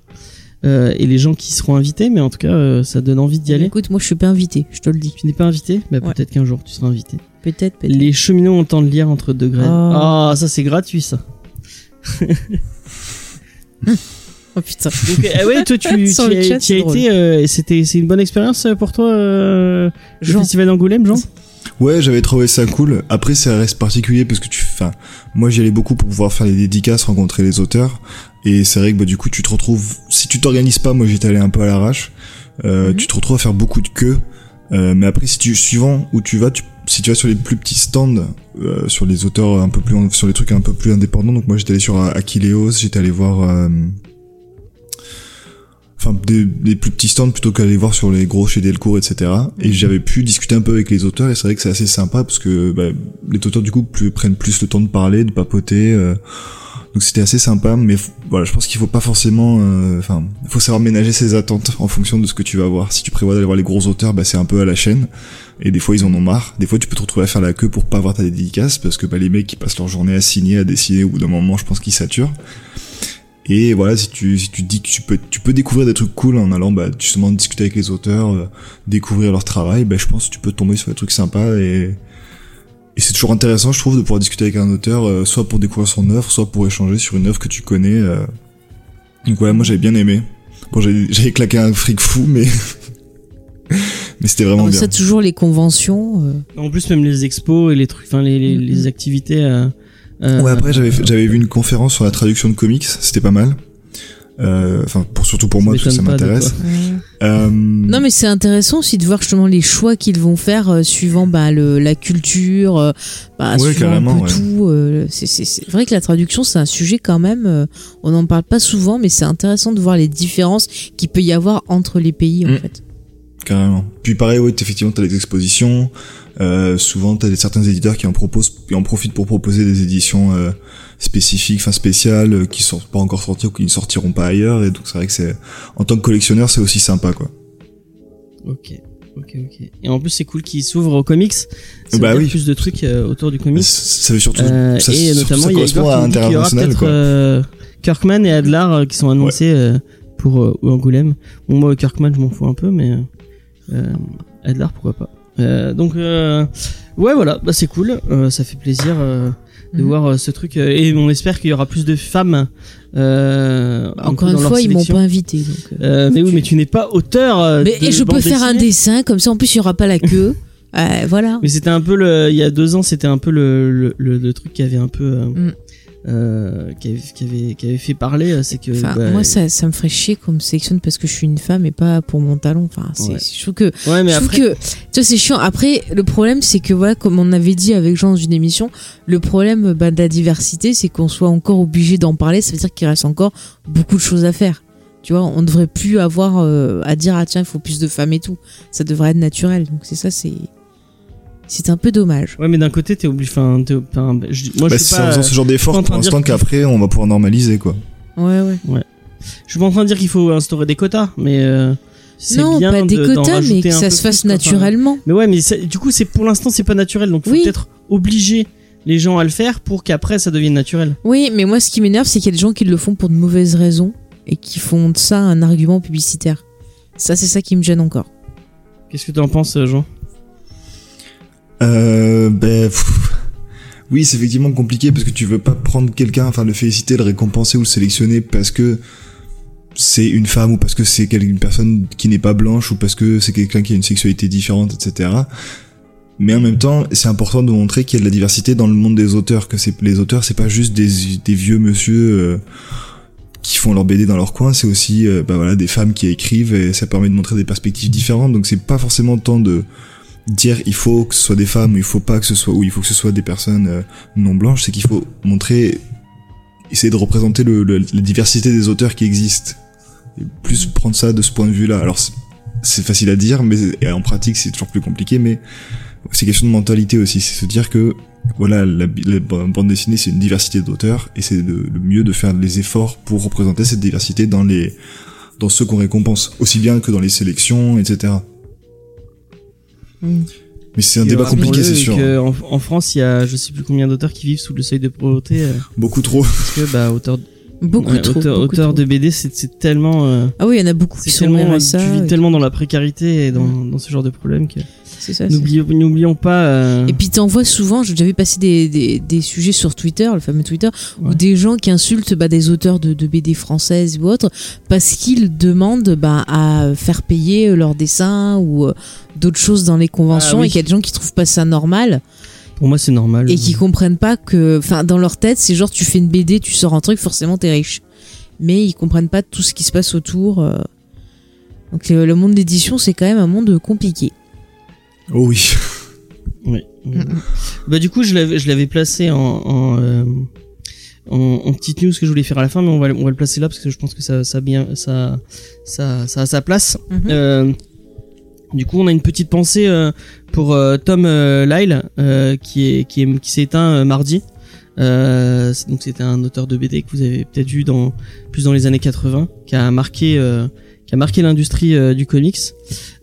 euh, et les gens qui seront invités, mais en tout cas, euh, ça donne envie d'y aller. Écoute, moi je suis pas invité, je te le dis. Tu n'es pas invité, bah, Ouais. peut-être qu'un jour tu seras invité. Peut-être, peut-être. Les cheminots ont le temps de lire entre deux grèves. Oh. Ah, ça c'est gratuit ça. Oh putain. Donc, euh, ouais, toi tu, tu as, chat, tu as drôle. été, euh, c'était c'est une bonne expérience pour toi, le festival d'Angoulême, Jean? Ouais, j'avais trouvé ça cool. Après, ça reste particulier parce que tu, enfin, moi j'y allais beaucoup pour pouvoir faire les dédicaces, rencontrer les auteurs. Et c'est vrai que bah du coup, tu te retrouves, si tu t'organises pas, moi j'étais allé un peu à l'arrache. Euh, Mhm. Tu te retrouves à faire beaucoup de queues. Euh, mais après, si tu suivant où tu vas, tu, si tu vas sur les plus petits stands, euh, sur les auteurs un peu plus, sur les trucs un peu plus indépendants. Donc moi j'étais allé sur Aquileos, j'étais allé voir. Enfin des, des plus petits stands plutôt qu'aller voir sur les gros chez Delcourt etc et j'avais pu discuter un peu avec les auteurs et c'est vrai que c'est assez sympa parce que bah, les auteurs du coup plus, prennent plus le temps de parler de papoter euh, donc c'était assez sympa mais voilà je pense qu'il faut pas forcément euh, enfin il faut savoir ménager ses attentes en fonction de ce que tu vas voir. Si tu prévois d'aller voir les gros auteurs bah c'est un peu à la chaîne et des fois ils en ont marre. Des fois tu peux te retrouver à faire la queue pour pas avoir ta dédicace parce que bah, les mecs qui passent leur journée à signer à dessiner au bout d'un moment je pense qu'ils saturent et voilà, si tu, si tu dis que tu peux, tu peux découvrir des trucs cool en allant, bah, justement discuter avec les auteurs, euh, découvrir leur travail, bah, je pense que tu peux tomber sur des trucs sympas et, et c'est toujours intéressant, je trouve, de pouvoir discuter avec un auteur, euh, soit pour découvrir son œuvre, soit pour échanger sur une œuvre que tu connais. euh. Donc voilà, moi j'avais bien aimé. Bon, j'avais claqué un fric fou, mais, mais c'était vraiment Alors, bien. ça, toujours les conventions. euh, En plus, même les expos et les trucs, enfin les, les, Mhm. les activités. Ouais, après j'avais vu une conférence sur la traduction de comics, c'était pas mal. Euh, Enfin, pour surtout pour moi, parce que ça m'intéresse. Euh, Non, mais c'est intéressant aussi de voir justement les choix qu'ils vont faire euh, suivant bah, le, la culture, euh, bah, Ouais, suivant un peu ouais. tout. euh, c'est- c'est c'est vrai que la traduction, c'est un sujet quand même, euh, on n'en parle pas souvent, mais c'est intéressant de voir les différences qu'il peut y avoir entre les pays en Mm. fait. Carrément. Puis pareil, oui, effectivement, t'as des expositions. Euh, souvent, t'as des certains éditeurs qui en proposent, qui en profitent pour proposer des éditions euh, spécifiques, enfin spéciales, euh, qui sont pas encore sorties ou qui ne sortiront pas ailleurs. Et donc c'est vrai que c'est, en tant que collectionneur, c'est aussi sympa, quoi. Ok. Ok, ok. Et en plus, c'est cool qu'ils s'ouvrent aux comics. Ça Bah veut dire oui. plus de trucs euh, autour du comics. ça veut surtout, Euh, ça, et surtout, notamment, ça il y a qui aura peut-être quoi. euh, Kirkman et Adler euh, qui sont annoncés euh, pour euh, Angoulême. Bon, moi, Kirkman, je m'en fous un peu, mais euh, Adler, pourquoi pas. Euh, donc, euh, ouais, voilà, bah, c'est cool. Euh, ça fait plaisir de Mhm. voir ce truc. et on espère qu'il y aura plus de femmes. Encore une fois, ils m'ont pas invité. Donc, mais oui, mais tu n'es pas auteur. Mais de et je peux faire un dessin, comme ça en plus il y aura pas la queue. Voilà. Mais c'était un peu le, il y a deux ans, c'était un peu le, le, le, le truc qui avait un peu, Mm. Euh, qui, avait, qui avait, qui avait fait parler, euh, c'est que. Enfin, bah, moi, ça, ça me ferait chier qu'on me sélectionne parce que je suis une femme et pas pour mon talent. Enfin, Ouais. je trouve que, Ouais, mais je trouve après. que, tu vois, c'est chiant. Après, le problème, c'est que, voilà, comme on avait dit avec Jean dans une émission, le problème bah, de la diversité, c'est qu'on soit encore obligé d'en parler. Ça veut dire qu'il reste encore beaucoup de choses à faire. Tu vois, on ne devrait plus avoir euh, à dire, ah tiens, il faut plus de femmes et tout. Ça devrait être naturel. Donc, c'est ça, c'est. C'est un peu dommage. Ouais, mais d'un côté, t'es obligé. Enfin, t'es- enfin, bah, je, moi, Bah, je suis c'est en pas. faisant ce genre d'effort en train pour de dire l'instant qu'après on va pouvoir normaliser quoi. Ouais, ouais. Je suis pas en train de dire qu'il faut instaurer des quotas, mais. Euh, c'est Non, bien pas des de- quotas, mais que ça se fasse plus, quoi. Enfin, naturellement. mais ouais, mais ça- du coup, c'est pour l'instant, c'est pas naturel, donc faut Oui. peut-être obliger les gens à le faire pour qu'après ça devienne naturel. Oui, mais moi, ce qui m'énerve, c'est qu'il y a des gens qui le font pour de mauvaises raisons et qui font de ça un argument publicitaire. Ça, c'est ça qui me gêne encore. Qu'est-ce que tu en penses, Jean? Euh, ben, oui, c'est effectivement compliqué parce que tu veux pas prendre quelqu'un, enfin le féliciter, le récompenser ou le sélectionner parce que c'est une femme ou parce que c'est une personne qui n'est pas blanche ou parce que c'est quelqu'un qui a une sexualité différente, etc. Mais en même temps, c'est important de montrer qu'il y a de la diversité dans le monde des auteurs, que c'est les auteurs, c'est pas juste des, des vieux monsieur euh, qui font leur BD dans leur coin, c'est aussi euh, bah voilà des femmes qui écrivent et ça permet de montrer des perspectives différentes. Donc c'est pas forcément tant de dire il faut que ce soit des femmes ou il faut pas que ce soit ou il faut que ce soit des personnes euh, non blanches, c'est qu'il faut montrer essayer de représenter le, le- la diversité des auteurs qui existent. Plus prendre ça de ce point de vue-là. Alors c'est- facile à dire, mais en pratique c'est toujours plus compliqué. Mais c'est question de mentalité aussi, c'est se dire que voilà la, la bande dessinée c'est une diversité d'auteurs et c'est le mieux de faire les efforts pour représenter cette diversité dans les dans ceux qu'on récompense aussi bien que dans les sélections, etc. Mm. Mais c'est un débat compliqué, c'est sûr. que En, en France, il y a je sais plus combien d'auteurs qui vivent sous le seuil de pauvreté euh, Beaucoup trop. parce que bah auteur, Beaucoup ouais, trop. auteur, beaucoup auteur trop. de BD, c'est tellement euh, Ah oui, il y en a beaucoup qui sont tellement RSA. tu vis et- tellement dans la précarité et dans, dans ce genre de problème que ça. N'oublions pas euh, Et puis t'en vois souvent, j'ai déjà vu passer des, des, des sujets sur Twitter, le fameux Twitter, Ouais. où des gens qui insultent bah, des auteurs de, de BD françaises ou autres parce qu'ils demandent bah, à faire payer leurs dessins ou euh, d'autres choses dans les conventions Ah oui. et qu'il y a des gens qui trouvent pas ça normal pour moi c'est normal. et qui comprennent pas que, enfin, dans leur tête, c'est genre tu fais une BD, tu sors un truc, forcément t'es riche. Mais ils comprennent pas tout ce qui se passe autour. euh. Donc le monde d'édition, c'est quand même un monde compliqué. Oh oui. Oui. Mm, Bah du coup je l'avais je l'avais placé en en, euh, en en petite news que je voulais faire à la fin, mais on va on va le placer là parce que je pense que ça ça a bien ça ça ça a sa place. Mhm. Euh, du coup, on a une petite pensée euh, pour euh, Tom euh, Lyle, euh, qui est qui est qui s'est éteint euh, mardi. Euh, c'est- donc c'était un auteur de BD que vous avez peut-être vu dans plus dans les années 80, qui a marqué euh, qui a marqué l'industrie euh, du comics.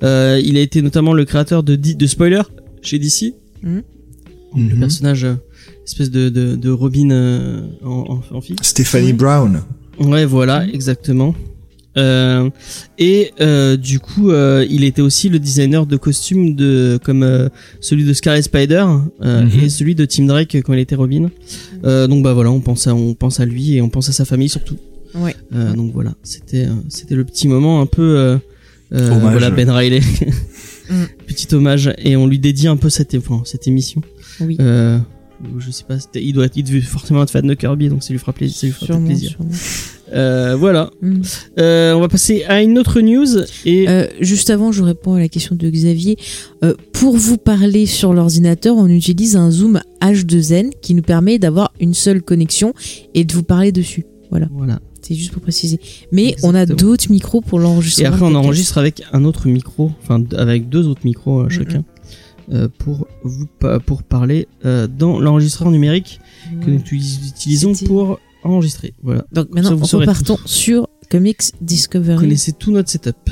Euh, il a été notamment le créateur de D- de Spoiler chez DC, le Mhm. personnage euh, espèce de de, de Robin euh, en, en, en fille. Stephanie Brown. Ouais, voilà, exactement. Euh, et euh, du coup, euh, il était aussi le designer de costumes de comme euh, celui de Scarlet Spider euh, Mhm. et celui de Tim Drake quand il était Robin. Euh, donc bah voilà, on pense à on pense à lui et on pense à sa famille surtout. Ouais. Euh, donc voilà, c'était euh, c'était le petit moment un peu euh, euh, voilà Ben Riley. Mm. Petit hommage et on lui dédie un peu cette enfin, cette émission. Oui. Euh, je sais pas, il doit être, il devait forcément être fan de Kirby, donc ça lui fera plaisir, ça lui fera Sûrement, plaisir. sûrement. Euh, voilà. Mm. Euh, on va passer à une autre news et Euh, juste avant, je réponds à la question de Xavier. Euh, pour vous parler sur l'ordinateur, on utilise un zoom H2N qui nous permet d'avoir une seule connexion et de vous parler dessus. voilà. C'était juste pour préciser. Mais on a d'autres micros pour l'enregistrer. Et après, on enregistre avec un autre micro, enfin avec deux autres micros euh, chacun, euh, pour vous pour parler euh, dans l'enregistreur numérique que nous utilisons pour enregistrer. Voilà. Donc maintenant, vous repartons sur Comics Vous Discovery. connaissez tout notre setup.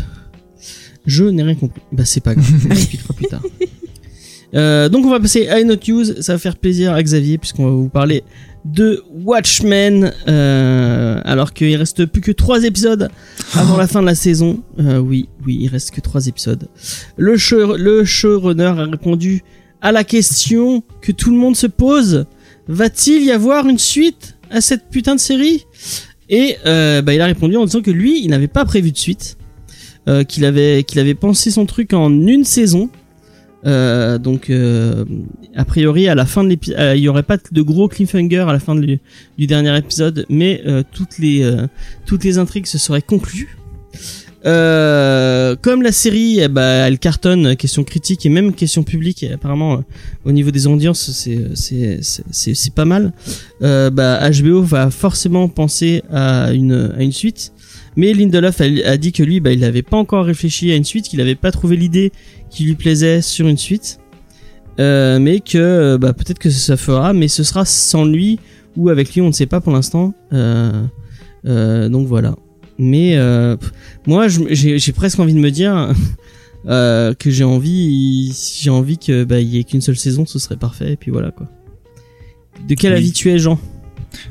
Je n'ai rien compris. Bah c'est pas grave, on l'expliquera plus tard. Euh, donc on va passer à une autre news, ça va faire plaisir à Xavier puisqu'on va vous parler de Watchmen. Euh, alors qu'il reste plus que trois épisodes avant la fin de la saison. Euh, oui, oui, il reste que trois épisodes. Le, show, le showrunner a répondu à la question que tout le monde se pose. Va-t-il y avoir une suite à cette putain de série? Et euh, bah, il a répondu en disant que lui, il n'avait pas prévu de suite. Euh, qu'il avait qu'il avait pensé son truc en une saison. Euh, donc euh, a priori à la fin de l'épisode, il y aurait pas de gros cliffhanger à la fin du, dernier épisode, mais euh, toutes les euh, toutes les intrigues se seraient conclues. Euh, comme la série, eh bah, elle cartonne, question critique et même question publique. Et apparemment, euh, au niveau des audiences, c'est pas mal. Euh, bah, HBO va forcément penser à une suite. Mais Lindelof a, a dit que lui, bah, il n'avait pas encore réfléchi à une suite, qu'il n'avait pas trouvé l'idée qui lui plaisait sur une suite. Euh, mais que euh, bah, peut-être que ça fera, mais ce sera sans lui ou avec lui, on ne sait pas pour l'instant. Euh, donc voilà. Mais moi, j'ai presque envie de me dire que j'ai envie, j'ai envie que bah, il y ait qu'une seule saison, ce serait parfait. Et puis voilà quoi. De quel Oui. avis tu es, Jean?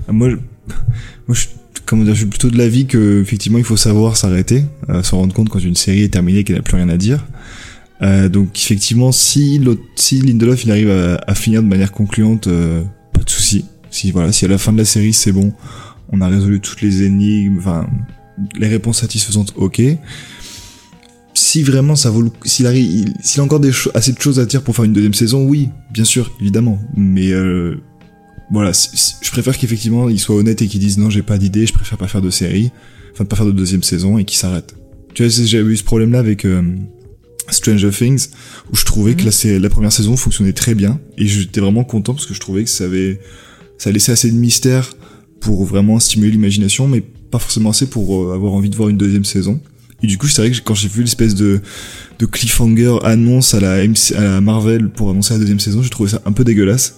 Ah, Moi, je, moi je, comment dire, je suis plutôt de l'avis que effectivement il faut savoir s'arrêter, euh, se rendre compte quand une série est terminée et qu'elle n'a plus rien à dire. Euh, donc effectivement, si, si Lindelof il arrive à, à finir de manière concluante, euh, pas de souci. Si voilà, si à la fin de la série c'est bon, on a résolu toutes les énigmes, enfin les réponses satisfaisantes, ok. Si vraiment ça vaut, le- s'il arrive, il- s'il a encore des assez de choses à dire pour faire une deuxième saison, oui, bien sûr, évidemment. Mais euh, voilà, je préfère qu'effectivement il soit honnête et qu'il dise non, j'ai pas d'idée, je préfère pas faire de série, enfin pas faire de deuxième saison et qu'il s'arrête. Tu vois, j'avais eu ce problème-là avec euh, Stranger Things où je trouvais que la, sé- la première saison fonctionnait très bien et j'étais vraiment content parce que je trouvais que ça avait ça laissait assez de mystère pour vraiment stimuler l'imagination, mais pas forcément assez pour euh, avoir envie de voir une deuxième saison. Et du coup, c'est vrai que quand j'ai vu l'espèce de, de cliffhanger annonce à la, MC à la Marvel pour annoncer la deuxième saison, j'ai trouvé ça un peu dégueulasse.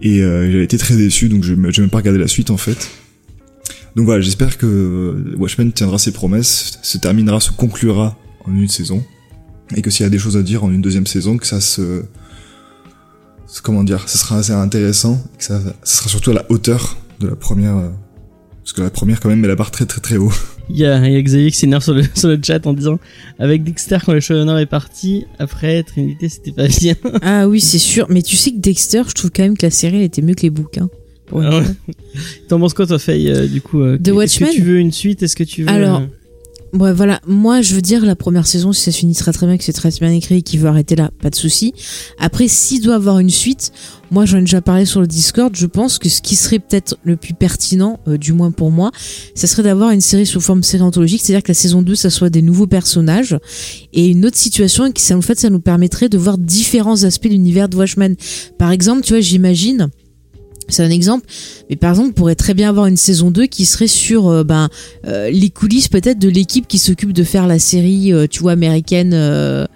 Et euh, j'avais été très déçu, donc je j'ai même pas regardé la suite en fait. Donc voilà, j'espère que euh, Watchmen tiendra ses promesses, se terminera, se conclura en une saison. Et que s'il y a des choses à dire en une deuxième saison, que ça se... Comment dire Ça sera assez intéressant, que ça, ça sera surtout à la hauteur de la première... euh, Parce que la première quand même met la barre très très très haut. Il y a, il y a Xavier qui s'énerve sur le, sur le chat en disant avec Dexter quand le showrunner est parti, après Trinité c'était pas bien. Ah oui, c'est sûr. Mais tu sais que Dexter, je trouve quand même que la série elle était mieux que les bouquins. Une Ah. T'en penses quoi toi Faye euh, du coup euh, The Est-ce Watchmen que tu veux une suite? Est-ce que tu veux Alors, euh, Ouais, voilà. Moi, je veux dire, la première saison, si ça se finit très très bien, que c'est très bien écrit et qu'il veut arrêter là, pas de souci. Après, s'il doit avoir une suite, moi, j'en ai déjà parlé sur le Discord, je pense que ce qui serait peut-être le plus pertinent, euh, du moins pour moi, ça serait d'avoir une série sous forme série c'est-à-dire que la saison 2, ça soit des nouveaux personnages et une autre situation et que ça, en fait, ça nous permettrait de voir différents aspects de l'univers de Watchmen. Par exemple, tu vois, j'imagine, c'est un exemple, mais par exemple, on pourrait très bien avoir une saison 2 qui serait sur euh, ben, euh, les coulisses peut-être de l'équipe qui s'occupe de faire la série, euh, tu vois, américaine euh,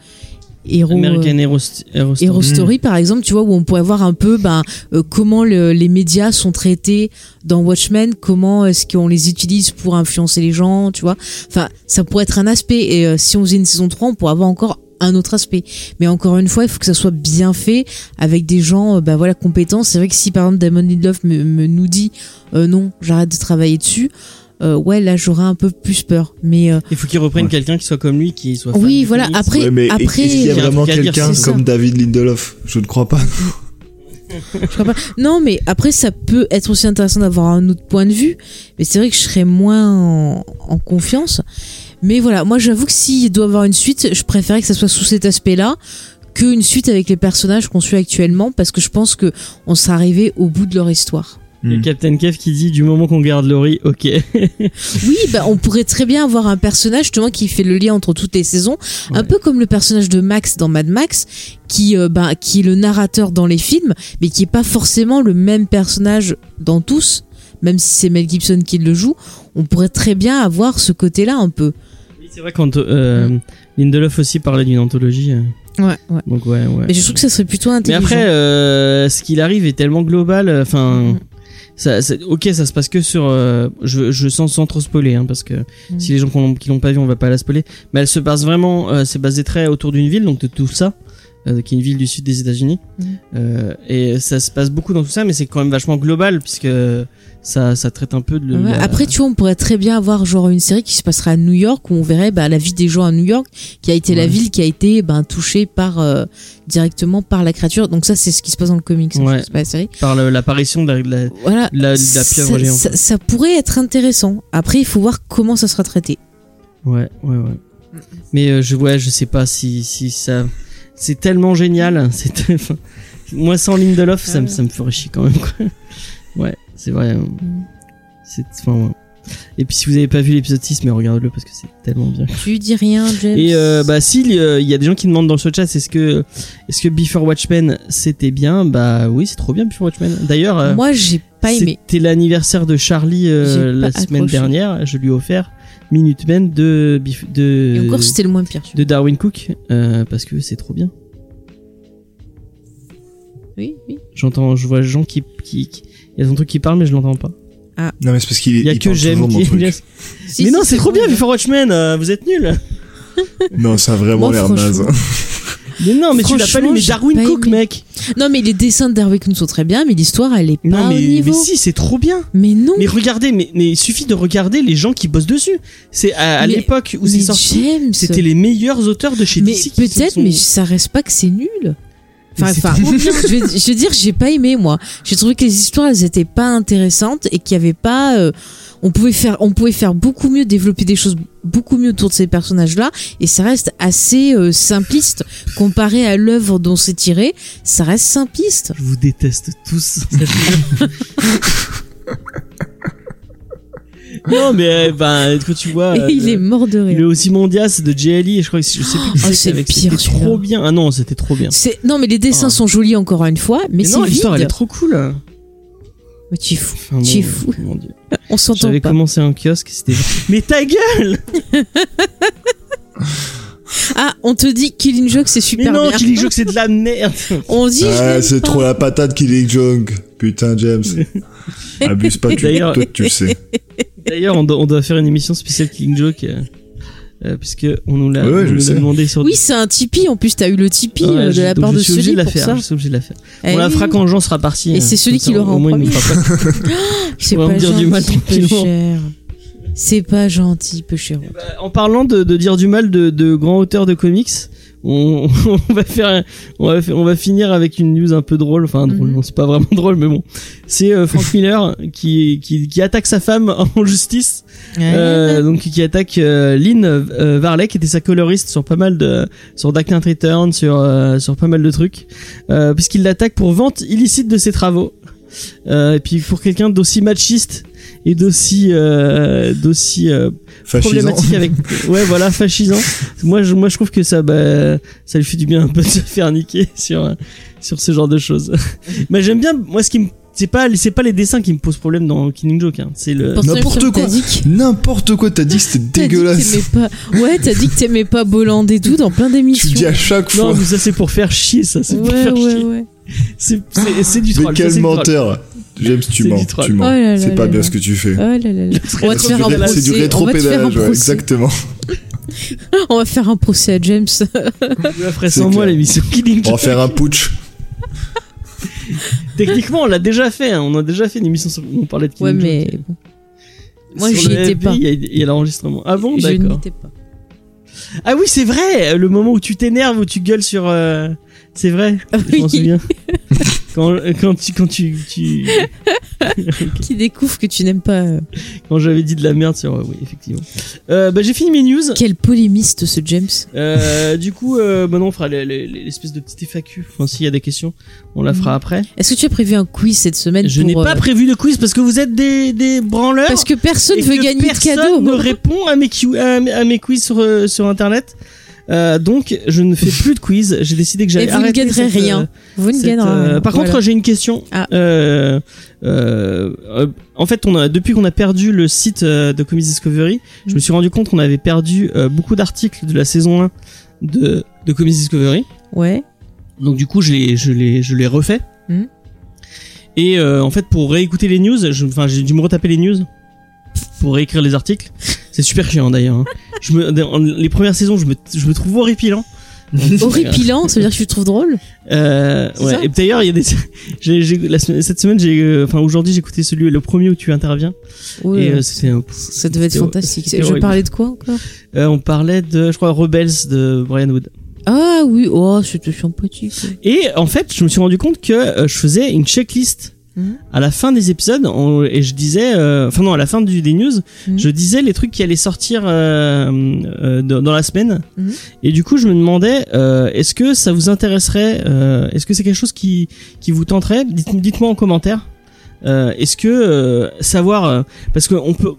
Hero, American Hero, Hero Story. Hero Story, par exemple, tu vois, où on pourrait voir un peu ben, euh, comment le- les médias sont traités dans Watchmen, comment est-ce qu'on les utilise pour influencer les gens, tu vois. Enfin, ça pourrait être un aspect. Et euh, si on faisait une saison 3, on pourrait avoir encore un autre aspect. Mais encore une fois, il faut que ça soit bien fait avec des gens euh, ben, voilà, compétents. C'est vrai que si par exemple Damon Lindelof me, me nous dit euh, non, j'arrête de travailler dessus, euh, ouais, là j'aurais un peu plus peur. Mais euh, Il faut qu'il reprenne Ouais. quelqu'un qui soit comme lui, qui soit oui, voilà. Après, Ouais, mais après, est-ce qu'il y a Il y a un vraiment quelqu'un comme David Lindelof? Je ne crois pas. Je crois pas. Non, mais après, ça peut être aussi intéressant d'avoir un autre point de vue. Mais c'est vrai que je serais moins en, en confiance. Mais voilà, moi j'avoue que s'il doit avoir une suite, je préférais que ça soit sous cet aspect-là qu'une suite avec les personnages qu'on suit actuellement parce que je pense que on serait arrivé au bout de leur histoire. A Hmm. Captain Kev qui dit du moment qu'on garde Laurie, ok. Oui, bah on pourrait très bien avoir un personnage justement qui fait le lien entre toutes les saisons, un peu comme le personnage de Max dans Mad Max, qui euh, bah, qui est le narrateur dans les films, mais qui est pas forcément le même personnage dans tous. même si c'est Mel Gibson qui le joue, on pourrait très bien avoir ce côté-là un peu. C'est vrai quand euh, Lindelof aussi parlait d'une anthologie. euh, Ouais, ouais. donc ouais, ouais. Mais je trouve que ça serait plutôt Mais intelligent. après, euh, ce qu'il arrive est tellement global. euh, Enfin, ça, ça- ok, ça se passe que sur. euh, je, je sens sans trop spoiler, hein, parce que Mhm. si les gens qui l'ont- pas vu, on va pas la spoiler. Mais elle se passe vraiment. c'est basé très autour d'une ville, donc de tout ça, qui est une ville du sud des États-Unis. Et ça se passe beaucoup dans tout ça, mais c'est quand même vachement global puisque ça, ça traite un peu de. Ouais, la- Après, tu vois, on pourrait très bien avoir genre une série qui se passerait à New York où on verrait bah, la vie des gens à New York, qui a été la ville qui a été ben, touchée par euh, directement par la créature. Donc ça, c'est ce qui se passe dans le comics, hein, Ouais. c'est pas la série. par l'apparition de la, de la- Voilà. La- la Ça- pieuvre géante. Ça, ça pourrait être intéressant. Après, il faut voir comment ça sera traité. Ouais, ouais, ouais. Mais euh, je, ouais, je sais pas si, si ça. C'est tellement génial. C'est enfin, Moi, sans Lindelof, ça, me, Ouais. ça me ferait chier quand même, quoi. Ouais, c'est vrai. euh, C'est. Enfin, ouais. Et puis, si vous avez pas vu l'épisode 6, mais regardez-le parce que c'est tellement bien. Tu dis rien, James. Et euh, bah si il y a- il y a des gens qui demandent dans ce chat est-ce que est-ce que Before Watchmen c'était bien? Bah oui c'est trop bien Before Watchmen d'ailleurs euh, Moi, j'ai pas aimé. c'était l'anniversaire de Charlie euh, la semaine accroché. dernière je lui ai offert Minutemen de de Et encore, c'était le moins pire. de Darwin Cook euh, parce que c'est trop bien. Oui, oui. j'entends je vois qui qui qui- il y a son truc qui parle mais je l'entends pas Non, mais c'est parce qu'il il y a il que j'aime qui. Si, mais si, non c'est trop bien. Before Watchmen euh, vous êtes nuls Non, ça a vraiment l'air naze. mais non mais tu l'as pas lu mais Darwin Cook aimé. mec Non, mais les dessins de Darwin Cook sont très bien, mais l'histoire, elle est pas non au mais, niveau. mais si c'est trop bien Mais non. Mais regardez, mais, mais il suffit de regarder les gens qui bossent dessus. C'est à, l'époque où c'est sorti, c'était les meilleurs auteurs de chez Mais DC. peut-être, sont- mais ça reste pas que c'est nul. Enfin, je, vais, je veux dire, j'ai pas aimé moi. J'ai trouvé que les histoires, elles étaient pas intéressantes et qu'il y avait pas. euh, on pouvait faire, on pouvait faire beaucoup mieux, développer des choses beaucoup mieux autour de ces personnages-là, et ça reste assez euh, simpliste comparé à l'œuvre dont c'est tiré. Ça reste simpliste. Je vous déteste tous. non, mais euh, ben, quand tu vois. Et il euh, est mort de rire. Le Ozymandias de JLI, je crois que je sais plus Oh, c'est c'est avec- pire, C'était trop bien. Ah non, c'était trop bien. C'est non, mais les dessins Ah. sont jolis encore une fois, mais, Mais c'est non, vide. l'histoire elle est trop cool. Mais tu es fou. Enfin, Tu es bon, fou. mon Dieu. On s'entend J'avais pas. commencé un kiosque, c'était. Mais ta gueule Ah, on te dit Killing Joke, c'est Mais super non, bien. Killing Joke c'est de la merde On dit. Ah, c'est pas. trop la patate Killing Joke. Putain, James. Abuse pas, tu, toi, tu le sais. D'ailleurs, on doit, on doit faire une émission spéciale Killing Joke, euh, euh, puisque on nous l'a Ouais, demandé sur. Oui, c'est un Tipeee. En plus, t'as eu le Tipeee Ouais, euh, de la part de la pour faire. ça. Je suis obligé de la faire. Eh on la fera quand Jean sera parti. Et hein. c'est celui qui l'aura au en premier. pas- C'est pas dire du mal gentil, peu tranquillement. cher. C'est pas gentil, peu cher. Bah, en parlant de, de dire du mal de, de grands auteurs de comics, on, on va faire, on va, on va finir avec une news un peu drôle. Enfin, drôle, Mhm. non, c'est pas vraiment drôle, mais bon. C'est euh, Frank Miller qui, qui, qui attaque sa femme en justice. Euh, donc qui attaque euh, Lynn euh, Varley qui était sa coloriste sur pas mal de sur Dark Knight Return sur euh, sur pas mal de trucs euh, puisqu'il l'attaque pour vente illicite de ses travaux euh, et puis pour quelqu'un d'aussi machiste et d'aussi euh, d'aussi euh, problématique avec ouais voilà fascisant moi je moi je trouve que ça bah ça lui fait du bien un peu de se faire niquer sur sur ce genre de choses mais j'aime bien moi ce qui me c'est pas c'est pas les dessins qui me posent problème dans Killing Joke hein. c'est le Pour N'importe quoi. T'as dit que N'importe quoi, t'as dit que c'était t'as dit que dégueulasse. pas. Ouais, t'as dit que t'aimais pas Bolland et tout dans plein Tu d'émissions. le dis à chaque Non, fois. mais ça c'est pour faire chier, ça c'est pour Ouais, faire ouais, chier. ouais. C'est du Mais troll. c'est quel menteur. James, tu mens. Tu ments. Oh C'est pas là bien là. ce que tu fais. Oh là là là. On va te C'est faire un. C'est du On va te faire un rétropédalage, ouais, procès. exactement. On va faire un procès à James. Tu la ferais C'est sans moi clair. l'émission Killing On va faire un putsch. Techniquement, on l'a déjà fait. hein. On a déjà fait une émission sur où on parlait de Ouais, Killing mais Joke. Moi, j'y étais FB, pas. Il y a, il y a l'enregistrement. Ah bon, Je d'accord. n'y étais pas. Ah oui, c'est vrai. Le moment où tu t'énerves, où tu gueules sur. euh, C'est vrai. Je m'en souviens. quand, quand tu quand tu, tu Qui découvre que tu n'aimes pas. euh, quand j'avais dit de la merde sur. euh, oui, effectivement. Euh, bah j'ai fini mes news. Quel polémiste ce James. Euh, du coup, euh, bah non, on fera les- les- les- l'espèce de petite FAQ. Enfin, s'il y a des questions, on la fera après. Est-ce que tu as prévu un quiz cette semaine Je n'ai pas euh, prévu de quiz parce que vous êtes des, des branleurs. Parce que personne et veut que gagner de personne cadeaux. ne répond à mes, à quiz sur, euh, sur internet. Euh, donc, je ne fais plus de quiz. J'ai décidé que Et j'allais vous ne arrêter gagnerez cette, rien. euh, Vous ne gagnerez euh, rien. par Voilà. contre, j'ai une question. Ah. Euh, euh, euh, en fait, on a, depuis qu'on a perdu le site euh, de Comics Discovery, je Mm. me suis rendu compte qu'on avait perdu euh, beaucoup d'articles de la saison 1 de, de Comics Discovery. Ouais. Donc du coup, je les, je les, je les refais. Mm. Et euh, en fait, pour réécouter les news, enfin, j'ai dû me retaper les news pour réécrire les articles. C'est super chiant d'ailleurs. hein. Je me, dans les premières saisons, je me, je me trouve horripilant. Horripilant, ça veut dire que tu le trouves drôle Euh, C'est ouais. Et d'ailleurs, il y a des, j'ai, j'ai- la semaine- cette semaine, j'ai, euh, enfin aujourd'hui, j'ai écouté celui, le premier où tu interviens. Ouais. Et euh, c'était, un- Ça devait être c'était- fantastique. c'était Je horrible. parlais de quoi encore euh, on parlait de, je crois, Rebels de Brian Wood. Ah oui, oh, c'était sympathique. Et en fait, je me suis rendu compte que euh, je faisais une checklist Mhm. à la fin des épisodes on- et je disais, euh, enfin non, à la fin du, des news, Mhm. je disais les trucs qui allaient sortir euh, euh, dans, dans la semaine. Mhm. Et du coup, je me demandais, est-ce que ça vous intéresserait Est-ce que c'est quelque chose qui qui vous tenterait? Dites- Dites-moi en commentaire. Euh, est-ce que euh, savoir euh, parce que on peut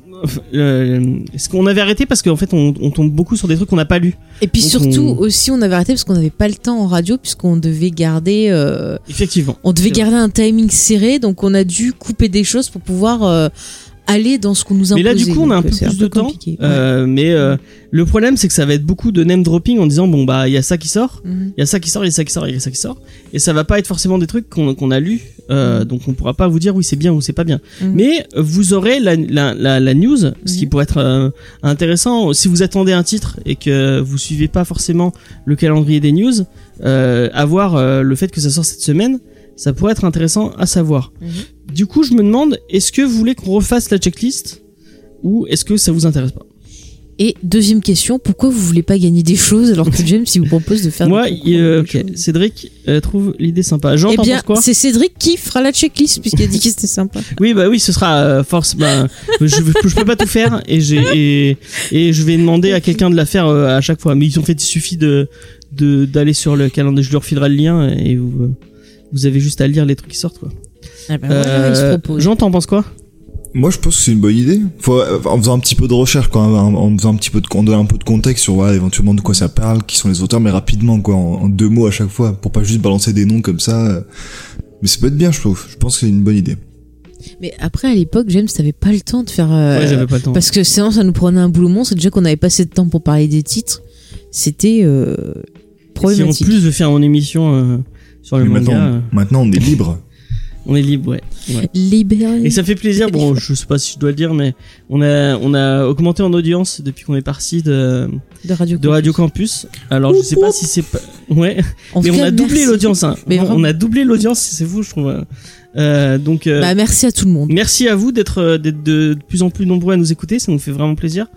euh, est-ce qu'on avait arrêté parce qu'en fait on, on tombe beaucoup sur des trucs qu'on n'a pas lus. Et puis Donc, surtout on- aussi, on avait arrêté parce qu'on n'avait pas le temps en radio puisqu'on devait garder, euh, effectivement. on devait garder un timing serré, donc on a dû couper des choses pour pouvoir euh, aller dans ce qu'on nous Mais imposait. là, du coup, on a un peu plus de temps. Ouais. Euh, mais euh, le problème, c'est que ça va être beaucoup de name dropping en disant bon bah il y a ça qui sort, Mhm. il y a ça qui sort, il y a ça qui sort, il y a ça qui sort, et ça va pas être forcément des trucs qu'on a lus, euh, donc on pourra pas vous dire oui c'est bien ou c'est pas bien. Mhm. Mais vous aurez la, la, la, la news, ce qui Mhm. pourrait être intéressant si vous attendez un titre et que vous suivez pas forcément le calendrier des news, avoir le fait que ça sort cette semaine, ça pourrait être intéressant à savoir. Mhm. Du coup, je me demande, est-ce que vous voulez qu'on refasse la checklist ou est-ce que ça vous intéresse pas Et deuxième question, pourquoi vous voulez pas gagner des choses alors que James il vous propose de faire Moi, des euh, ok, choses Cédric euh, trouve l'idée sympa. Jean, Eh t'en bien, penses quoi c'est Cédric qui fera la checklist puisqu'il a dit que c'était sympa. Oui, bah oui, ce sera euh, force. Bah, je, je peux pas tout faire et j'ai et, et je vais demander à quelqu'un de la faire euh, à chaque fois. Mais ils ont fait, il suffit de de d'aller sur le calendrier. Je leur filerai le lien et vous vous avez juste à lire les trucs qui sortent quoi. Voilà, Euh, propose. Jean, t'en penses quoi? Moi, je pense que c'est une bonne idée. Faut, euh, en faisant un petit peu de recherche, quoi, en, en faisant un petit peu de, en donnant un peu de contexte sur, ouais, éventuellement de quoi ça parle, qui sont les auteurs, mais rapidement, quoi, en, en deux mots à chaque fois, pour pas juste balancer des noms comme ça. euh. Mais ça peut être bien, je trouve. Je pense que c'est une bonne idée. Mais après, à l'époque, James, t'avais pas le temps de faire. euh, Ouais, j'avais pas le temps. Parce que sinon, ça nous prenait un boulot monstre. Déjà qu'on avait pas assez de temps pour parler des titres, c'était euh, Si en plus de faire une émission euh, sur le Mais manga, maintenant, euh, maintenant, on est libre. on est libre, ouais. Et ça fait plaisir. Bon, je sais pas si je dois le dire, mais on a on a augmenté en audience depuis qu'on est parti de de Radio de Radio Campus. Alors je sais pas si c'est pas ouais, En mais on cas, a doublé l'audience. Hein. Mais on a doublé l'audience, c'est fou, je trouve. Euh, donc euh, Bah, merci à tout le monde. merci à vous d'être euh, d'être de, de plus en plus nombreux à nous écouter, ça nous fait vraiment plaisir.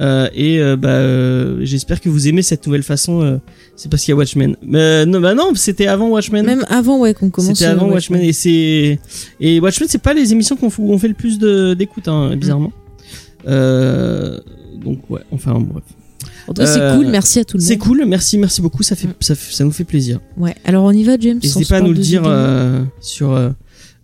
Euh, et euh, bah euh, j'espère que vous aimez cette nouvelle façon. c'est parce qu'il y a Watchmen. Mais non, bah non, c'était avant Watchmen. Même avant, ouais, qu'on commence. C'était avant Watchmen et c'est et Watchmen c'est pas les émissions qu'on on fait le plus d'écoute hein, bizarrement. Euh, donc ouais, enfin bref. En tout cas, c'est cool. Merci à tout le C'est monde. cool, merci merci beaucoup, ça fait Mm. ça, nous fait plaisir. Ouais. Alors, on y va, James. N'hésitez pas à nous le dire euh, sur euh,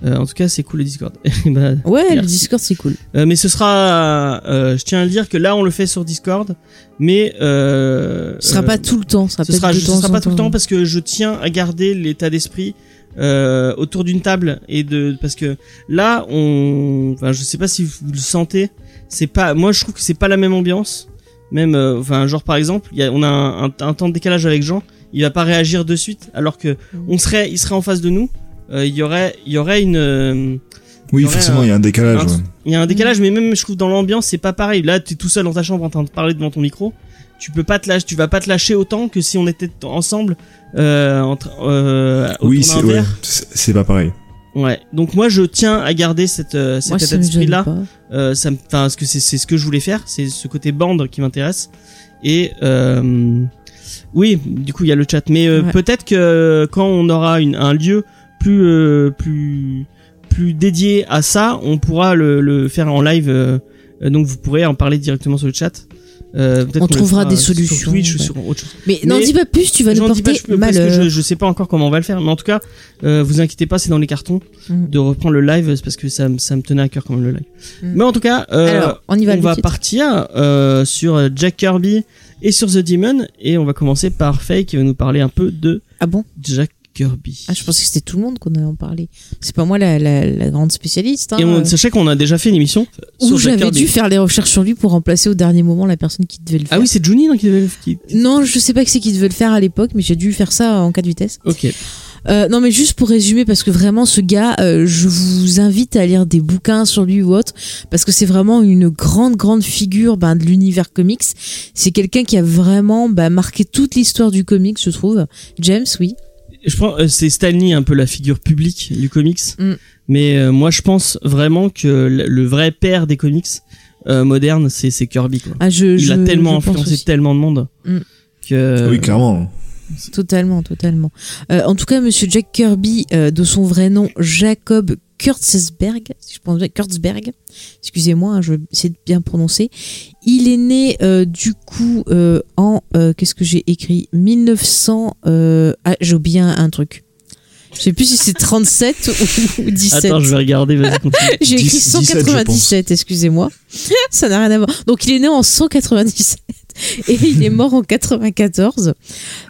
euh, en tout cas, c'est cool le Discord. Bah, Ouais, le. Discord, c'est cool. euh, mais ce sera euh, je tiens à le dire que là on le fait sur Discord, mais euh, Ce sera euh, pas tout le temps. Ce sera, ce temps sera pas tout le temps. parce que je tiens à garder l'état d'esprit euh, autour d'une table et de parce que là on enfin je sais pas si vous le sentez c'est pas moi je trouve que c'est pas la même ambiance même euh, enfin genre par exemple y a, on a un, un- un temps de décalage avec Jean il va pas réagir de suite alors que Mhm. on serait il serait en face de nous euh, il y aurait il y aurait une euh, Oui, Il y aurait forcément, il y a un décalage, ouais. il y a un décalage, mais même je trouve dans l'ambiance c'est pas pareil. Là, t'es tout seul dans ta chambre en train de parler devant ton micro. Tu peux pas te lâcher, tu vas pas te lâcher autant que si on était ensemble. Euh, entre, euh, Oui, c'est, ouais, c'est pas pareil. Ouais. Donc moi, je tiens à garder cette, euh, cet état d'esprit gêne là. Euh, ça me, enfin, parce que c'est c'est ce que je voulais faire, c'est ce côté bande qui m'intéresse. Et euh, oui, du coup, il y a le chat. Mais euh, Ouais. peut-être que quand on aura une, un lieu plus euh, plus plus dédié à ça, on pourra le, le faire en live. euh, euh, donc vous pourrez en parler directement sur le chat. Euh, On trouvera des Sur solutions, Twitch ou ouais. sur autre chose. Mais n'en Mais- dis pas plus, tu vas nous pas porter parce que malheur. je, je sais pas encore comment on va le faire, mais en tout cas, euh, vous inquiétez pas, c'est dans les cartons Mm. de reprendre le live c'est parce que ça, me- ça me tenait à cœur quand même le live. Mm. Mais en tout cas, euh, Alors, on y va. on va partir sur Jack Kirby et sur The Demon. Et on va commencer par Faye qui va nous parler un peu de Ah bon? Jack Kirby. Ah, je pensais que c'était tout le monde qu'on allait en parler. C'est pas moi la, la, la grande spécialiste. Hein. Et on, sachez qu'on a déjà fait une émission Où j'avais dû faire les recherches sur lui pour remplacer au dernier moment la personne qui devait le faire. Ah oui, c'est Juni non, qui devait le- qui- Non, je sais pas que c'est qui devait le faire à l'époque, mais j'ai dû faire ça en cas de vitesse. Ok. Euh, non, mais juste pour résumer, parce que vraiment, ce gars, euh, je vous invite à lire des bouquins sur lui ou autre, parce que c'est vraiment une grande, grande figure ben, de l'univers comics. C'est quelqu'un qui a vraiment ben, marqué toute l'histoire du comics, je trouve. James, oui. Je pense euh, c'est Stanley un peu la figure publique du comics, Mm. mais euh, moi je pense vraiment que le, le vrai père des comics euh, modernes c'est c'est Kirby quoi. Ah, je, Il je- a tellement influencé tellement de monde Mm. que oui, clairement. Totalement, totalement. Euh, en tout cas, Monsieur Jack Kirby, euh, de son vrai nom Jacob Kurtzberg, si je Kurtzberg, excusez-moi, hein, je de bien prononcer. Il est né euh, du coup euh, en euh, qu'est-ce que j'ai écrit? 1900. Euh, ah, j'ai oublié un truc. Je sais plus si c'est 37 ou 17. Attends, je vais regarder, vas-y continue. J'ai écrit 10, 17, je 197, excusez-moi. Ça n'a rien à voir. Donc il est né en 197 et il est mort en 94.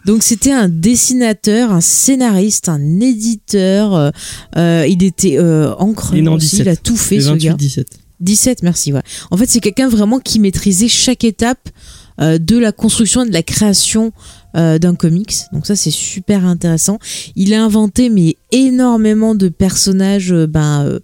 Donc c'était un dessinateur, un scénariste, un éditeur. euh, euh, il était euh, encre Il est né en aussi, 17. il a tout fait C'est ce 28 gars. 17. 17, merci. Ouais. En fait, c'est quelqu'un vraiment qui maîtrisait chaque étape euh, de la construction et de la création euh, d'un comics. Donc ça, c'est super intéressant. Il a inventé mais énormément de personnages euh, ben,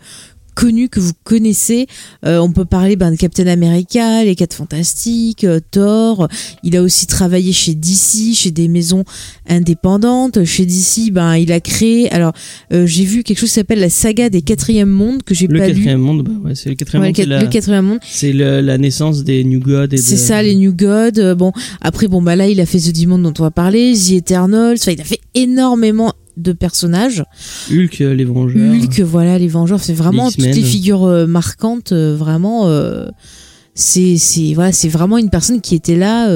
connus que vous connaissez. Euh, on peut parler ben, de Captain America, les Quatre Fantastiques, euh, Thor. Il a aussi travaillé chez DC, chez des maisons indépendantes. Chez DC, ben, il a créé. Alors, euh, j'ai vu quelque chose qui s'appelle la saga des quatrièmes mondes que j'ai Le pas lu. quatrième monde, bah ouais, c'est le quatrième Ouais, monde, le, c'est quat- la, le quatrième monde. c'est le- la naissance des New Gods C'est de- ça, les New Gods. Bon, après, bon, bah là, il a fait The Demon dont on va parler, The Eternals. Enfin, il a fait énormément de personnages. Hulk, euh, les Vengeurs. Hulk, voilà, les Vengeurs. C'est vraiment Les toutes les figures euh, marquantes. euh, vraiment, c'est, c'est, voilà, c'est vraiment une personne qui était là.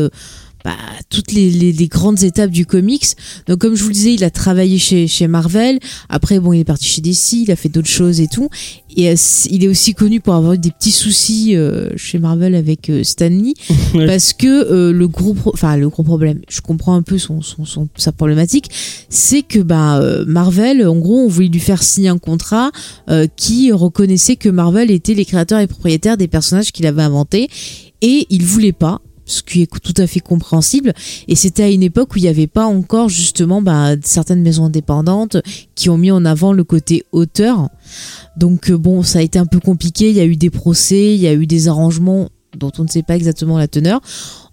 Bah, toutes les, les, les grandes étapes du comics. Donc, comme je vous le disais, il a travaillé chez, chez Marvel. Après, bon, il est parti chez DC, il a fait d'autres choses et tout. Et euh, il est aussi connu pour avoir eu des petits soucis euh, chez Marvel avec euh, Stan Lee Ouais. parce que euh, le gros, enfin le gros problème, je comprends un peu son, son, son sa problématique, c'est que bah Marvel, en gros, on voulait lui faire signer un contrat qui reconnaissait que Marvel était les créateurs et propriétaires des personnages qu'il avait inventés et il voulait pas ce qui est tout à fait compréhensible. Et c'était à une époque où il n'y avait pas encore justement bah, certaines maisons indépendantes qui ont mis en avant le côté auteur. Donc euh, bon, ça a été un peu compliqué. Il y a eu des procès, il y a eu des arrangements dont on ne sait pas exactement la teneur.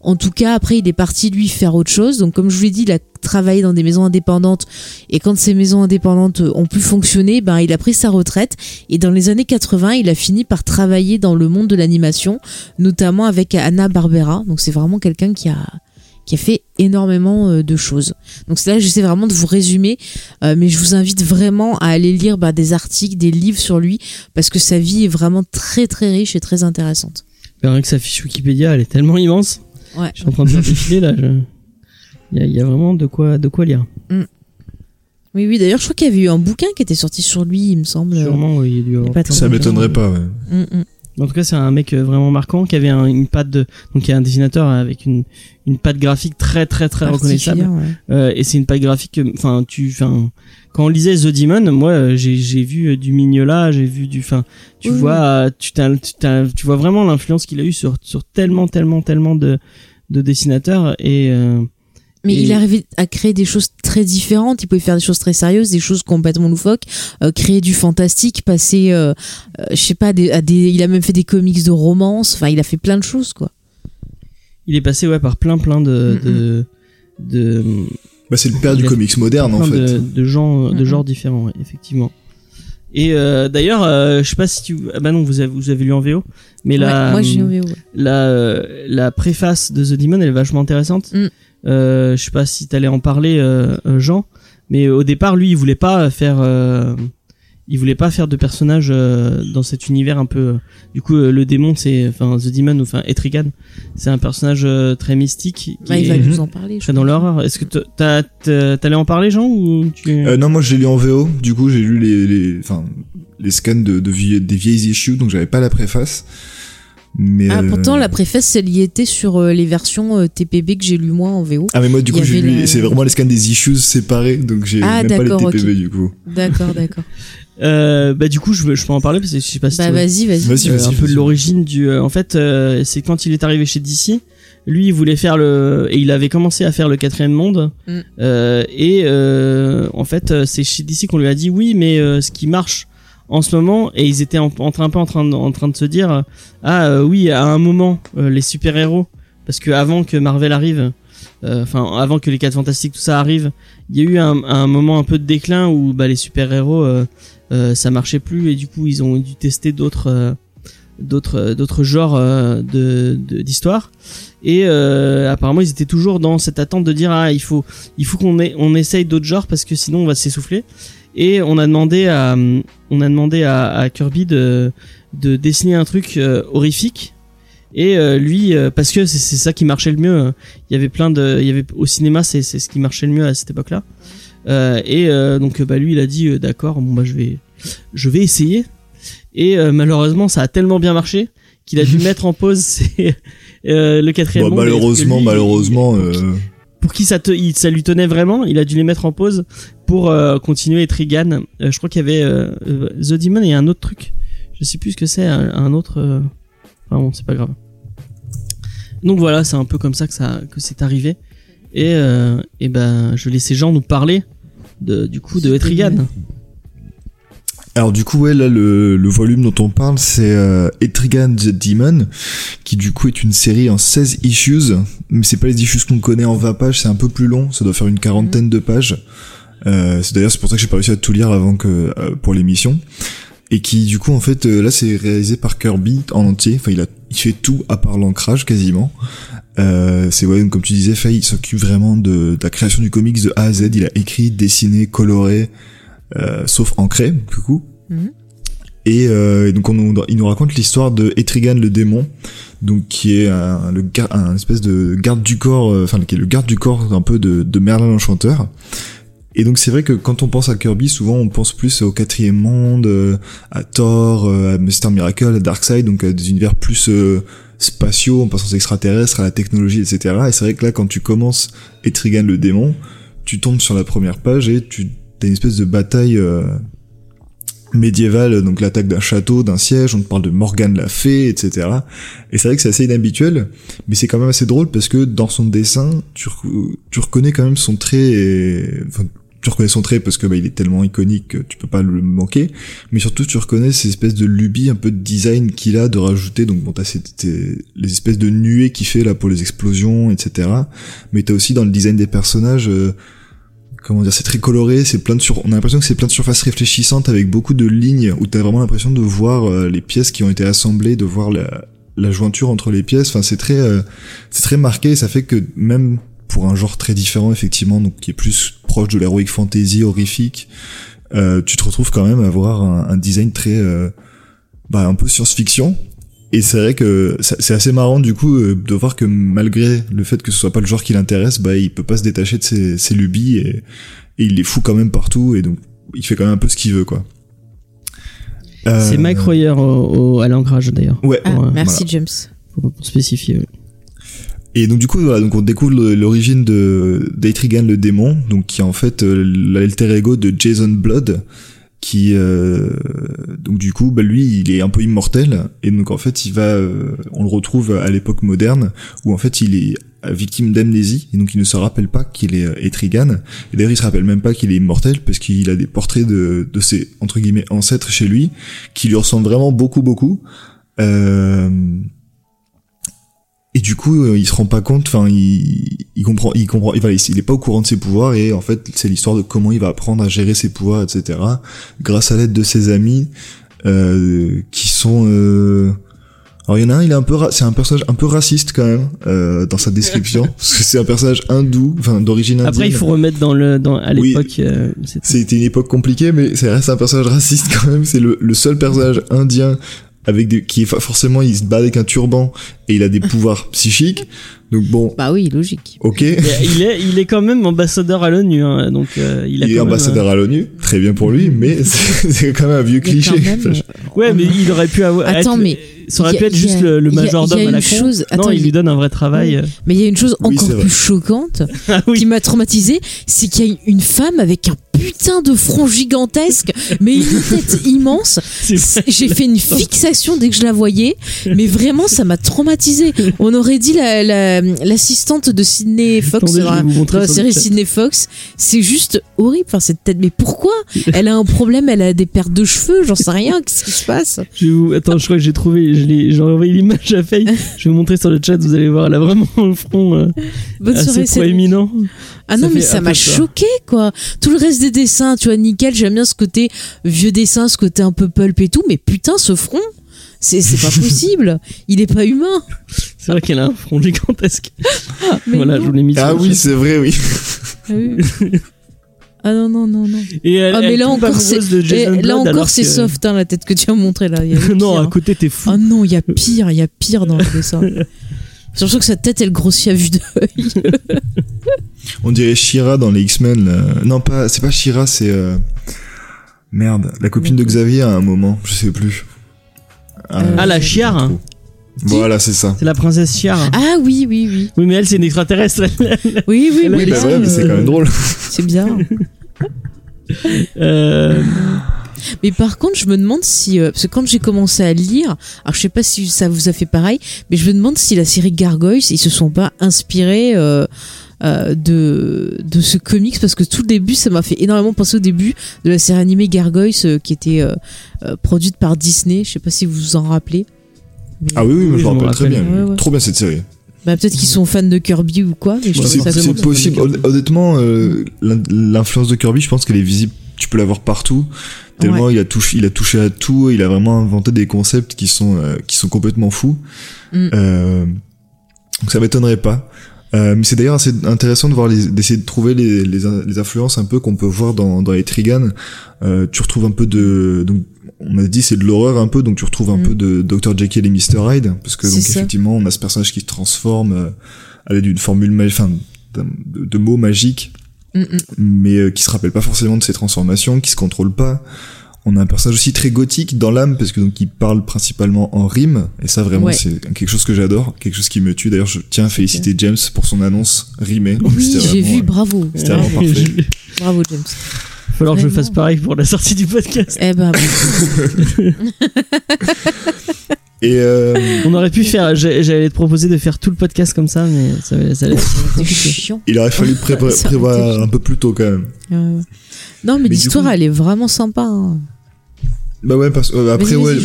En tout cas, après, il est parti lui faire autre chose. Donc, comme je vous l'ai dit, il a travaillé dans des maisons indépendantes. Et quand ces maisons indépendantes euh, ont pu fonctionner, ben, il a pris sa retraite. Et dans les années 80, il a fini par travailler dans le monde de l'animation, notamment avec Anna Barbera. Donc, c'est vraiment quelqu'un qui a fait énormément euh, de choses. Donc c'est là j'essaie vraiment de vous résumer, euh, mais je vous invite vraiment à aller lire bah, des articles, des livres sur lui, parce que sa vie est vraiment très très riche et très intéressante. Que sa fiche Wikipédia, elle est tellement immense. Ouais. Je suis en train de me défiler là. je- Il y, a, il y a vraiment de quoi, de quoi lire. Oui, oui, d'ailleurs, je crois qu'il y avait eu un bouquin qui était sorti sur lui, il me semble. Sûrement, oui, il y a dû avoir- Ça m'étonnerait pas, ouais. Mm, mm. En tout cas, c'est un mec euh, vraiment marquant qui avait un- une patte de, donc il y a un dessinateur avec une une patte graphique très très très reconnaissable. Ouais. Euh, et c'est une patte graphique, que- enfin tu, enfin quand on lisait The Demon, moi euh, j'ai j'ai vu euh, du Mignola, j'ai vu du, enfin tu Oui, vois, tu t'as- tu t'as- tu vois vraiment l'influence qu'il a eu sur sur tellement tellement tellement de de dessinateurs et euh, Mais Et- il arrivait à créer des choses très différentes. Il pouvait faire des choses très sérieuses, des choses complètement loufoques, euh, créer du fantastique, passer, euh, je sais pas, à des, à des- il a même fait des comics de romance. Enfin, il a fait plein de choses, quoi. il est passé ouais par plein plein de Mm, de, de Bah, c'est le père du comics moderne, en fait. de, de gens de Mhm. genres différents ouais, effectivement et euh, d'ailleurs euh, je sais pas si tu ah bah non vous avez vous avez lu en VO mais la Ouais, moi, j'ai envie. ouais. la euh, la préface de The Demon elle est vachement intéressante Mm. euh, je sais pas si t'allais en parler euh, euh, Jean mais au départ lui il voulait pas faire euh, il voulait pas faire de personnage euh, dans cet univers un peu euh, du coup euh, le démon c'est enfin The Demon ou enfin Etrigan c'est un personnage euh, très mystique qui Bah, il va est Mhm. nous en parler. je dans l'horreur est-ce que t'as- t'as- t'allais en parler Jean ou tu Euh, non, moi je l'ai lu en VO. Du coup, j'ai lu les, les, enfin, les scans de, de vie- des vieilles issues, donc j'avais pas la préface. Mais Ah, euh, pourtant, la préface, elle y était sur euh, les versions euh, TPB que j'ai lu moi en VO. Ah mais moi du coup j'ai avait lu la- c'est vraiment les scans des issues séparés donc j'ai Ah, même pas les d'accord, TPB du coup. D'accord, d'accord. Euh, bah du coup, je, veux- je peux en parler parce que je sais pas si bah, vas-y, vas-y. Vas-y, euh, vas-y. un peu de l'origine du. euh, en fait, euh, c'est quand il est arrivé chez DC, lui, il voulait faire le et il avait commencé à faire le quatrième monde. Mm. Euh, et euh, en fait, c'est chez DC qu'on lui a dit oui, mais euh, ce qui marche en ce moment et ils étaient en, en train un peu en train de, en train de se dire ah euh, oui à un moment euh, les super héros parce que avant que Marvel arrive euh, enfin avant que les 4 fantastiques tout ça arrive il y a eu un, un moment un peu de déclin où bah, les super héros euh, ça marchait plus et du coup ils ont dû tester d'autres euh, euh, d'autres genres euh, de d'histoire et euh, apparemment ils étaient toujours dans cette attente de dire ah il faut il faut qu'on on essaye d'autres genres parce que sinon on va s'essouffler. Et on a demandé à on a demandé à, Kirby de de dessiner un truc euh, horrifique. Et euh, lui euh, parce que c'est ça qui marchait le mieux il y avait plein de il y avait au cinéma c'est c'est ce qui marchait le mieux à cette époque là euh, et euh, donc bah lui il a dit euh, d'accord bon bah je vais je vais essayer et euh, malheureusement ça a tellement bien marché qu'il a dû mettre en pause ses- euh, le quatrième et malheureusement lui, malheureusement euh, pour qui ça, te, ça lui tenait vraiment, il a dû les mettre en pause pour euh, continuer Trigan. Euh, je crois qu'il y avait euh, euh, The Demon et un autre truc. Je sais plus ce que c'est, un, un autre. euh, Enfin bon, c'est pas grave. Donc voilà, c'est un peu comme ça que ça que c'est arrivé. Et, euh, et ben, je laisse ces gens nous parler de, du coup de Etrigan. Alors du coup ouais là le, le volume dont on parle c'est euh, Etrigan the Demon qui du coup est une série en 16 issues mais c'est pas les issues qu'on connaît en 20 pages c'est un peu plus long ça doit faire une quarantaine de pages. Euh, c'est d'ailleurs c'est pour ça que j'ai pas réussi à tout lire avant que euh, pour l'émission et qui du coup en fait euh, là c'est réalisé par Kirby en entier. Enfin il a il fait tout à part l'ancrage quasiment. Euh, c'est ouais comme tu disais Faye il s'occupe vraiment de, de la création du comics de A à Z. Il a écrit dessiné coloré euh, sauf ancré du coup. Mhm. et, euh, et donc on, nous- il nous raconte l'histoire de Etrigan le démon donc qui est un, le un espèce de garde du corps euh, enfin qui est le garde du corps un peu de, de Merlin l'enchanteur et donc c'est vrai que quand on pense à Kirby souvent on pense plus au quatrième monde euh, à Thor euh, à Mr Miracle à Darkseid donc à des univers plus euh, spatiaux en passant aux extraterrestres à la technologie etc et c'est vrai que là quand tu commences Etrigan le démon tu tombes sur la première page et tu as une espèce de bataille euh, médiévale, donc l'attaque d'un château, d'un siège, on te parle de Morgane la fée, etc. Et c'est vrai que c'est assez inhabituel, mais c'est quand même assez drôle parce que dans son dessin, tu, re- tu reconnais quand même son trait, enfin, tu reconnais son trait parce que bah, il est tellement iconique que tu peux pas le manquer, mais surtout tu reconnais ces espèces de lubies un peu de design qu'il a de rajouter, donc bon t'as les espèces de nuées qu'il fait là pour les explosions, etc. Mais t'as aussi dans le design des personnages, euh, comment dire, c'est très coloré, c'est plein de sur, on a l'impression que c'est plein de surfaces réfléchissantes avec beaucoup de lignes où t'as vraiment l'impression de voir euh, les pièces qui ont été assemblées, de voir la, jointure entre les pièces. Enfin, c'est très, euh, c'est très marqué. Ça fait que même pour un genre très différent, effectivement, donc qui est plus proche de l'heroic fantasy horrifique, euh, tu te retrouves quand même à avoir un, un design très, euh, bah, un peu science-fiction. Et c'est vrai que c'est assez marrant du coup euh, de voir que malgré le fait que ce soit pas le genre qui l'intéresse, bah il peut pas se détacher de ses, ses lubies et, et il les fout quand même partout et donc il fait quand même un peu ce qu'il veut quoi. Euh, C'est Mike Royer au, au- à l'ancrage d'ailleurs. Ouais. Ah, Ouais, merci James. Pour, pour spécifier. ouais. Et donc du coup voilà donc on découvre l'origine de le démon donc qui est en fait euh, l'alter ego de Jason Blood qui euh, donc du coup bah lui il est un peu immortel et donc en fait il va euh, on le retrouve à l'époque moderne où en fait il est victime d'amnésie et donc il ne se rappelle pas qu'il est Etrigan. Et d'ailleurs il se rappelle même pas qu'il est immortel parce qu'il a des portraits de, de ses entre guillemets ancêtres chez lui qui lui ressemblent vraiment beaucoup beaucoup et du coup, euh, il se rend pas compte. Enfin, il, il comprend, il comprend. Il, voilà, il est pas au courant de ses pouvoirs et en fait, c'est l'histoire de comment il va apprendre à gérer ses pouvoirs, etc. Grâce à l'aide de ses amis, euh, qui sont. Euh... Alors il y en a un, il est un peu, c'est un personnage un peu raciste quand même euh, dans sa description, parce que c'est un personnage hindou, enfin d'origine indienne. Après, il faut remettre dans le dans à Oui. l'époque. euh, c'était- C'était une époque compliquée, mais ça reste un personnage raciste quand même. C'est le, le seul personnage indien avec des, qui est forcément il se bat avec un turban et il a des pouvoirs psychiques. Donc bon, Bah oui, logique. ok. Il est, il est quand même ambassadeur à l'ONU, hein, donc euh, il Il, a est quand même, ambassadeur à l'ONU, très bien pour lui, mais c'est quand même un vieux Il cliché. même, Enfin, je- euh, Ouais, mais il aurait pu avoir. Attends, être- mais ça aurait il a- pu être il juste a- le, le il majordome il à la une con. chose- non, attends, il il- lui donne un vrai travail. euh. Mais il y a une chose Oui, encore plus choquante Ah oui. qui m'a traumatisée, c'est qu'il y a une femme avec un putain de front gigantesque, mais une tête immense. J'ai fait une fixation dès que je la voyais, mais vraiment ça m'a traumatisée. On aurait dit la- la- l'assistante de Sydney Fox Attendez, dans la- la série chat. Sydney Fox. C'est juste horrible, enfin cette tête. Mais pourquoi? Elle a un problème, elle a des pertes de cheveux, j'en sais rien. Qu'est-ce qui se passe? Je vous- Attends, je crois que j'ai trouvé, j'ai envoyé l'image à Faye. Je vais vous montrer sur le chat, vous allez voir, elle a vraiment le front euh, Bonne assez soirée, Cédric. Ah non, Ça mais ça m'a choqué, quoi. Tout le reste des dessins, tu vois, nickel, j'aime bien ce côté vieux dessin, ce côté un peu pulp et tout, mais putain, ce front, c'est c'est pas possible. Il est pas humain. C'est vrai qu'elle a un front gigantesque. Mais voilà, non. je vous l'ai mis sur Ah oui, c'est vrai, oui. Ah oui. Ah non, non, non, non. Et elle, Ah, mais elle là encore, et Jason là encore, c'est que- soft, hein, la tête que tu as montré là. Il y a le non, pire, à hein. côté, t'es fou. Ah non, il y a pire, il y a pire dans le dessin. Surtout que sa tête, elle grossit à vue d'œil. On dirait Shira dans les X-Men. là. Non, pas, c'est pas Shira, c'est euh, merde, la copine de Xavier à un moment, je sais plus. Euh, Ah, la chiare. hein. Voilà, c'est ça. C'est la princesse Chiara. Ah oui, oui, oui. Oui, mais elle, c'est une extraterrestre. Oui, oui, Oui, oui. bah mais c'est euh, quand même drôle. C'est bizarre. Euh, Mais par contre, je me demande si, euh, parce que quand j'ai commencé à lire, alors je sais pas si ça vous a fait pareil, mais je me demande si la série Gargoyles, ils se sont pas inspirés euh, euh, de de ce comics parce que tout le début, ça m'a fait énormément penser au début de la série animée Gargoyles euh, qui était euh, euh, produite par Disney. Je sais pas si vous vous en rappelez. Mais- Ah oui, oui, mais Oui, je je me rappelle très bien. Ouais, ouais. Trop bien cette série. Bah, peut-être qu'ils sont fans de Kirby ou quoi, mais je C'est possible. Honnêtement, euh, l'in- l'influence de Kirby, je pense qu'elle est visible. Tu peux la voir partout. Tellement il a touché, il a touché à tout. Il a vraiment inventé des concepts qui sont euh, qui sont complètement fous. Mm. Euh, donc ça m'étonnerait pas. Euh, mais c'est d'ailleurs assez intéressant de voir d'essayer de trouver les, les, les influences un peu qu'on peut voir dans, dans les Trigan. Euh, tu retrouves un peu de, donc on a dit c'est de l'horreur un peu, donc tu retrouves un Mm. peu de Dr Jekyll et Mr Hyde, parce que donc ça. effectivement on a ce personnage qui se transforme euh, à l'aide d'une formule, enfin de mots magiques, Mm, mm. mais euh, qui se rappelle pas forcément de ses transformations, qui se contrôle pas. On a un personnage aussi très gothique dans l'âme parce que donc il parle principalement en rime et ça vraiment Ouais. c'est quelque chose que j'adore, quelque chose qui me tue. D'ailleurs, je tiens à féliciter James pour son annonce rimée. Oui, j'ai vraiment, vu, euh, bravo. C'était vraiment parfait. Il va Bravo, James. falloir que je fasse pareil pour la sortie du podcast. Eh ben, Et euh, On aurait pu faire, j'allais te proposer de faire tout le podcast comme ça, mais ça, ça, ça chiant. il aurait fallu prévoir un peu plus tôt quand même. Euh, Non, mais, l'histoire, coup- elle est vraiment sympa. hein. Bah ouais, parce euh, après ouais.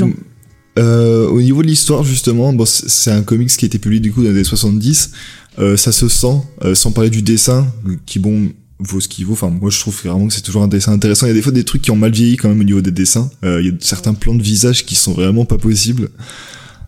Euh, au niveau de l'histoire justement, bon, c'est c'est un comics qui a été publié du coup dans les années 70. Euh, ça se sent, euh, sans parler du dessin, qui bon vaut ce qu'il vaut. Enfin, moi je trouve vraiment que c'est toujours un dessin intéressant. Il y a des fois des trucs qui ont mal vieilli quand même au niveau des dessins. Euh, il y a certains plans de visage qui sont vraiment pas possibles.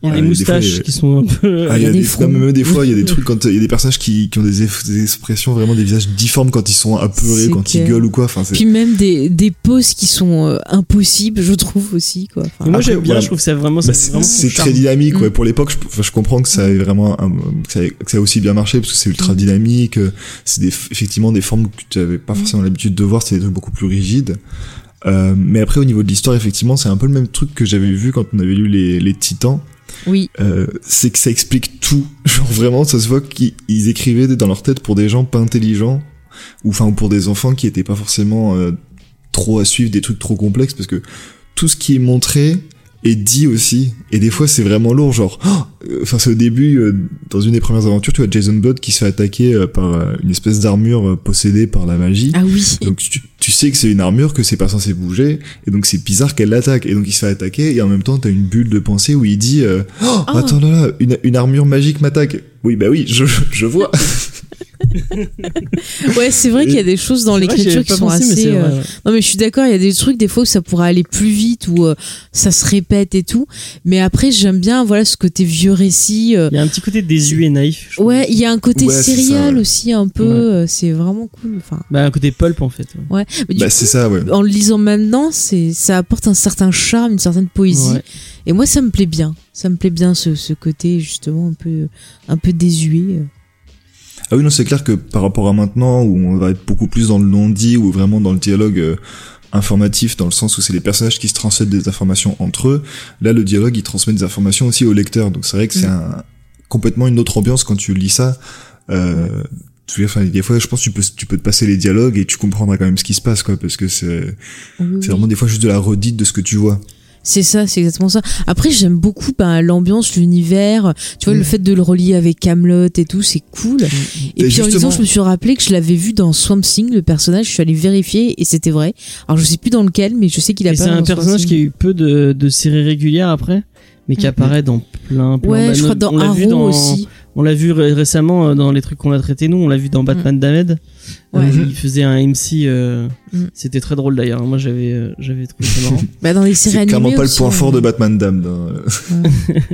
Il y a Euh, des moustaches il y a- qui sont un peu. Ah, il y a des même des fois, il y a des trucs quand il y a des personnages qui, qui ont des, expressions vraiment des visages difformes quand ils sont apeurés, quand clair. ils gueulent ou quoi. Enfin, c'est Puis même des, des poses qui sont euh, impossibles, je trouve aussi. Quoi. Moi Après, j'aime bien, voilà. je trouve que c'est vraiment, Bah, c'est vraiment c'est très dynamique, ouais. Mm. Pour l'époque, je, comprends que ça ait vraiment, un- que, ça ait, que ça ait aussi bien marché parce que c'est ultra Mm. dynamique. euh, C'est des, effectivement des formes que tu avais pas forcément l'habitude de voir. C'est des trucs beaucoup plus rigides. Euh, mais après, au niveau de l'histoire, effectivement, c'est un peu le même truc que j'avais vu quand on avait lu les, les Titans. Oui, Euh, c'est que ça explique tout. Genre vraiment, ça se voit qu'ils ils écrivaient dans leur tête pour des gens pas intelligents, ou enfin ou pour des enfants qui étaient pas forcément euh, trop à suivre des trucs trop complexes, parce que tout ce qui est montré est dit aussi. Et des fois, c'est vraiment lourd. Genre, oh euh, enfin, c'est au début, euh, dans une des premières aventures, tu vois Jason Blood qui se fait attaquer euh, par euh, une espèce d'armure possédée par la magie. ah oui. Donc tu, tu sais que c'est une armure, que c'est pas censé bouger, et donc c'est bizarre qu'elle l'attaque. Et donc il se fait attaquer, et en même temps t'as une bulle de pensée où il dit euh, oh, attends là là, une, une armure magique m'attaque. Oui bah oui, je, je vois. Ouais, c'est vrai qu'il y a des choses dans l'écriture qui sont pensé, assez. vrai, euh, ouais. Non, mais je suis d'accord, il y a des trucs, des fois, où ça pourrait aller plus vite, ou euh, ça se répète et tout. Mais après, j'aime bien, voilà, ce côté vieux récit. euh, Il y a un petit côté désuet et naïf. Ouais, il y a un côté Ouais, serial ouais. aussi, un peu. Ouais. euh, C'est vraiment cool. Enfin, Bah, un côté pulp en fait. ouais. Mais Bah, c'est ça, ouais. en le lisant maintenant, c'est ça apporte un certain charme, une certaine poésie. Ouais. Et moi, ça me plaît bien. Ça me plaît bien ce, ce côté justement un peu un peu désuet. Ah oui, non, c'est clair que par rapport à maintenant, où on va être beaucoup plus dans le non-dit, ou vraiment dans le dialogue euh, informatif, dans le sens où c'est les personnages qui se transmettent des informations entre eux, là, le dialogue, il transmet des informations aussi au lecteur. Donc c'est vrai que c'est Mm. un, complètement une autre ambiance quand tu lis ça. Euh, enfin, des fois, je pense que tu peux, tu peux te passer les dialogues et tu comprendras quand même ce qui se passe, quoi, parce que c'est, Oui, c'est vraiment des fois juste de la redite de ce que tu vois. C'est ça, c'est exactement ça. Après, j'aime beaucoup ben, l'ambiance, l'univers. Tu vois, Mm. le fait de le relier avec Camelot et tout, c'est cool. Et, Et puis en lisant, je me suis rappelé que je l'avais vu dans Swamp Thing, le personnage. Je suis allée vérifier et c'était vrai. Alors je sais plus dans lequel, mais je sais qu'il a c'est un personnage qui a eu peu de, de séries régulières après, mais qui Mhm. apparaît dans plein, plein Ouais, bah, je crois dans Arrow dans- aussi. On l'a vu ré- récemment euh, dans les trucs qu'on a traités nous, on l'a vu dans Batman Damed. Ouais. Euh, il faisait un MC, euh, Mhm. c'était très drôle d'ailleurs. Moi j'avais euh, j'avais trouvé ça marrant. Bah, dans les séries C'est animées. clairement pas aussi, le point fort de Batman Damned. hein.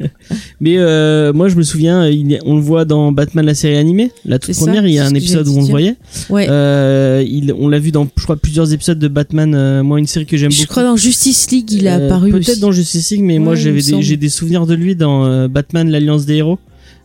Mais euh, moi je me souviens, il on le voit dans Batman la série animée, la toute ça, première. il y a un épisode où on le voyait. Ouais. Euh, il, on l'a vu dans, je crois, plusieurs épisodes de Batman. euh, moi, une série que j'aime je beaucoup. crois dans Justice League, il a Euh, apparu Peut-être dans Justice League, mais moi Ouais, j'avais j'ai des souvenirs de lui dans euh, Batman l'Alliance des héros.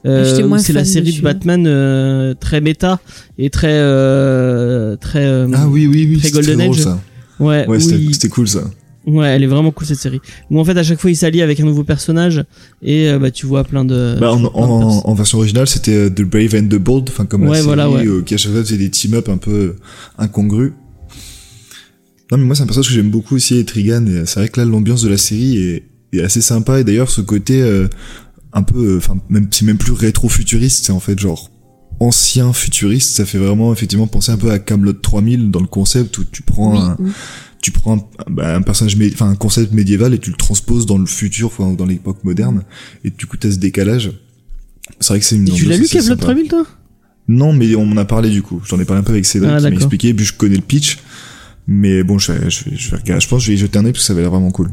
Euh, c'est la série de. Batman euh, très méta et très euh, très euh, Ah oui, oui, oui, Très Golden drôle Age. ça. ouais c'était il- cool ça. ouais elle est vraiment cool cette série où en fait à chaque fois il s'allie avec un nouveau personnage et euh, bah tu vois plein de Bah, en, plein de en, perso- en version originale, c'était The Brave and the Bold, enfin comme la Ouais, série, voilà, ouais. euh, qui à chaque fois faisait des team-up un peu incongrus. Non mais moi c'est un personnage que j'aime beaucoup aussi, Etrigan, et c'est vrai que là l'ambiance de la série est, est assez sympa, et d'ailleurs ce côté euh, un peu, euh, enfin même c'est même plus rétro-futuriste, c'est en fait genre ancien futuriste, ça fait vraiment effectivement penser un peu à Camelot 3000 dans le concept où tu prends Oui, un, oui. tu prends un, bah, un personnage, enfin un concept médiéval et tu le transposes dans le futur, enfin ou dans l'époque moderne, et du coup t'as ce décalage. C'est vrai que c'est une. Et tu l'as lu sympa. 3000 toi? Non, mais on m'en a parlé du coup. J'en ai parlé un peu avec Cédric Ah, qui m'a expliqué, puis je connais le pitch. Mais bon, je je je. Je pense que je vais y jeter un œil parce que ça va l'air vraiment cool.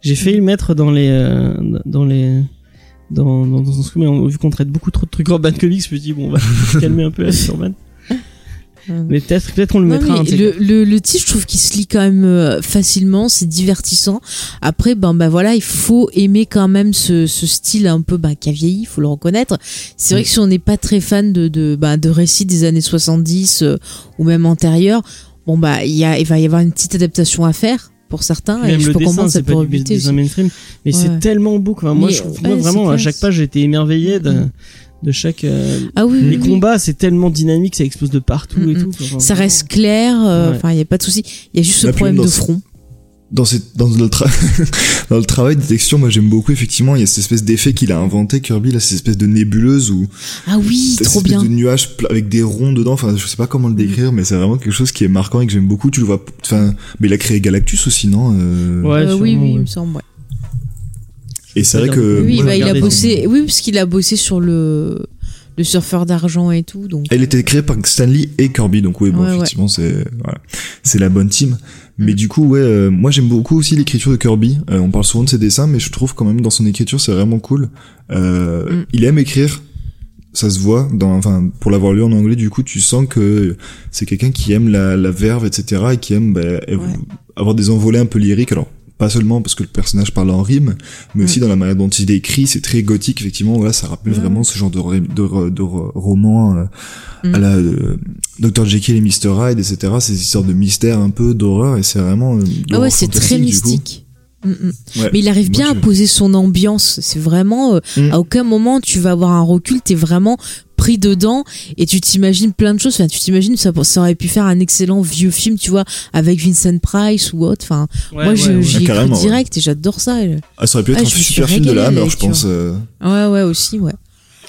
J'ai failli le mettre dans les euh, dans les dans dans, dans son script, mais on- vu qu'on traite beaucoup trop de trucs Urban Comics, je me dis bon on va se calmer un peu avec Urban. Mais peut-être peut-être qu'on le Non, mettra. un ces le, le, le titre, je trouve qu'il se lit quand même euh, facilement, c'est divertissant. Après, ben, ben voilà, il faut aimer quand même ce, ce style un peu ben, qui a vieilli, il faut le reconnaître. C'est vrai que si on n'est pas très fan de, de, ben, de récits des années 70 euh, ou même antérieurs, bon bah il y a, il va y avoir une petite adaptation à faire pour certains. Même et je le peux dessin, comprendre ça c'est pas peut du buter dessin aussi. mainstream, mais Ouais. c'est tellement beau. Quoi. Moi, Mais, je trouve, ouais, moi, vraiment, à classe. chaque page, j'ai été émerveillé de, Mhm. de chaque. euh, Ah oui, les oui. combats, c'est tellement dynamique, ça explose de partout et Mhm. tout. Enfin, Ça reste clair, euh, Ouais. enfin il n'y a pas de souci. Il y a juste ce problème de front. Dans, cette, dans, le tra- dans le travail des textures, moi j'aime beaucoup effectivement. Il y a cette espèce d'effet qu'il a inventé, Kirby, là, cette espèce de nébuleuse ou Ah oui, cette trop espèce bien. de nuage pla- avec des ronds dedans. Enfin, je sais pas comment le décrire, mais c'est vraiment quelque chose qui est marquant et que j'aime beaucoup. Tu le vois. Enfin, mais il a créé Galactus aussi, non Euh, Ouais, Euh, oui, sûrement, oui, il ouais. me semble, ouais. Et c'est vrai que Oui, moi, bah, il a bossé. Oui, parce qu'il a bossé sur le le surfeur d'argent et tout. Donc. Elle était créée par Stanley et Kirby, donc oui, bon, Ouais, ouais. effectivement, c'est voilà, c'est la bonne team. Mais du coup, ouais, euh, moi j'aime beaucoup aussi l'écriture de Kirby. Euh, on parle souvent de ses dessins, mais je trouve quand même dans son écriture, c'est vraiment cool. Euh, Mm. Il aime écrire, ça se voit. Dans, enfin, pour l'avoir lu en anglais, du coup, tu sens que c'est quelqu'un qui aime la, la verve, etc., et qui aime bah, avoir des envolées un peu lyriques. Alors pas seulement parce que le personnage parle en rime, mais aussi Mm. dans la manière dont il écrit, c'est très gothique effectivement. Voilà, ça rappelle Ouais. vraiment ce genre de, de, de roman euh, Mm. à la euh, Dr Jekyll et Mr Hyde, etc. Ces histoires de mystère un peu d'horreur et c'est vraiment euh, Ah ouais, c'est très mystique. Mm, mm. Ouais. Mais il arrive bien à poser son ambiance. C'est vraiment euh, Mm. à aucun moment tu vas avoir un recul. T'es vraiment pris dedans et tu t'imagines plein de choses. Enfin, tu t'imagines ça, ça aurait pu faire un excellent vieux film, tu vois, avec Vincent Price ou autre. Enfin, Ouais, moi, ouais, j'y Ah, ouais. direct et j'adore ça. Ah, ça aurait pu être Ah, un super film de la Hammer, je pense. euh. Ouais, ouais, aussi, ouais.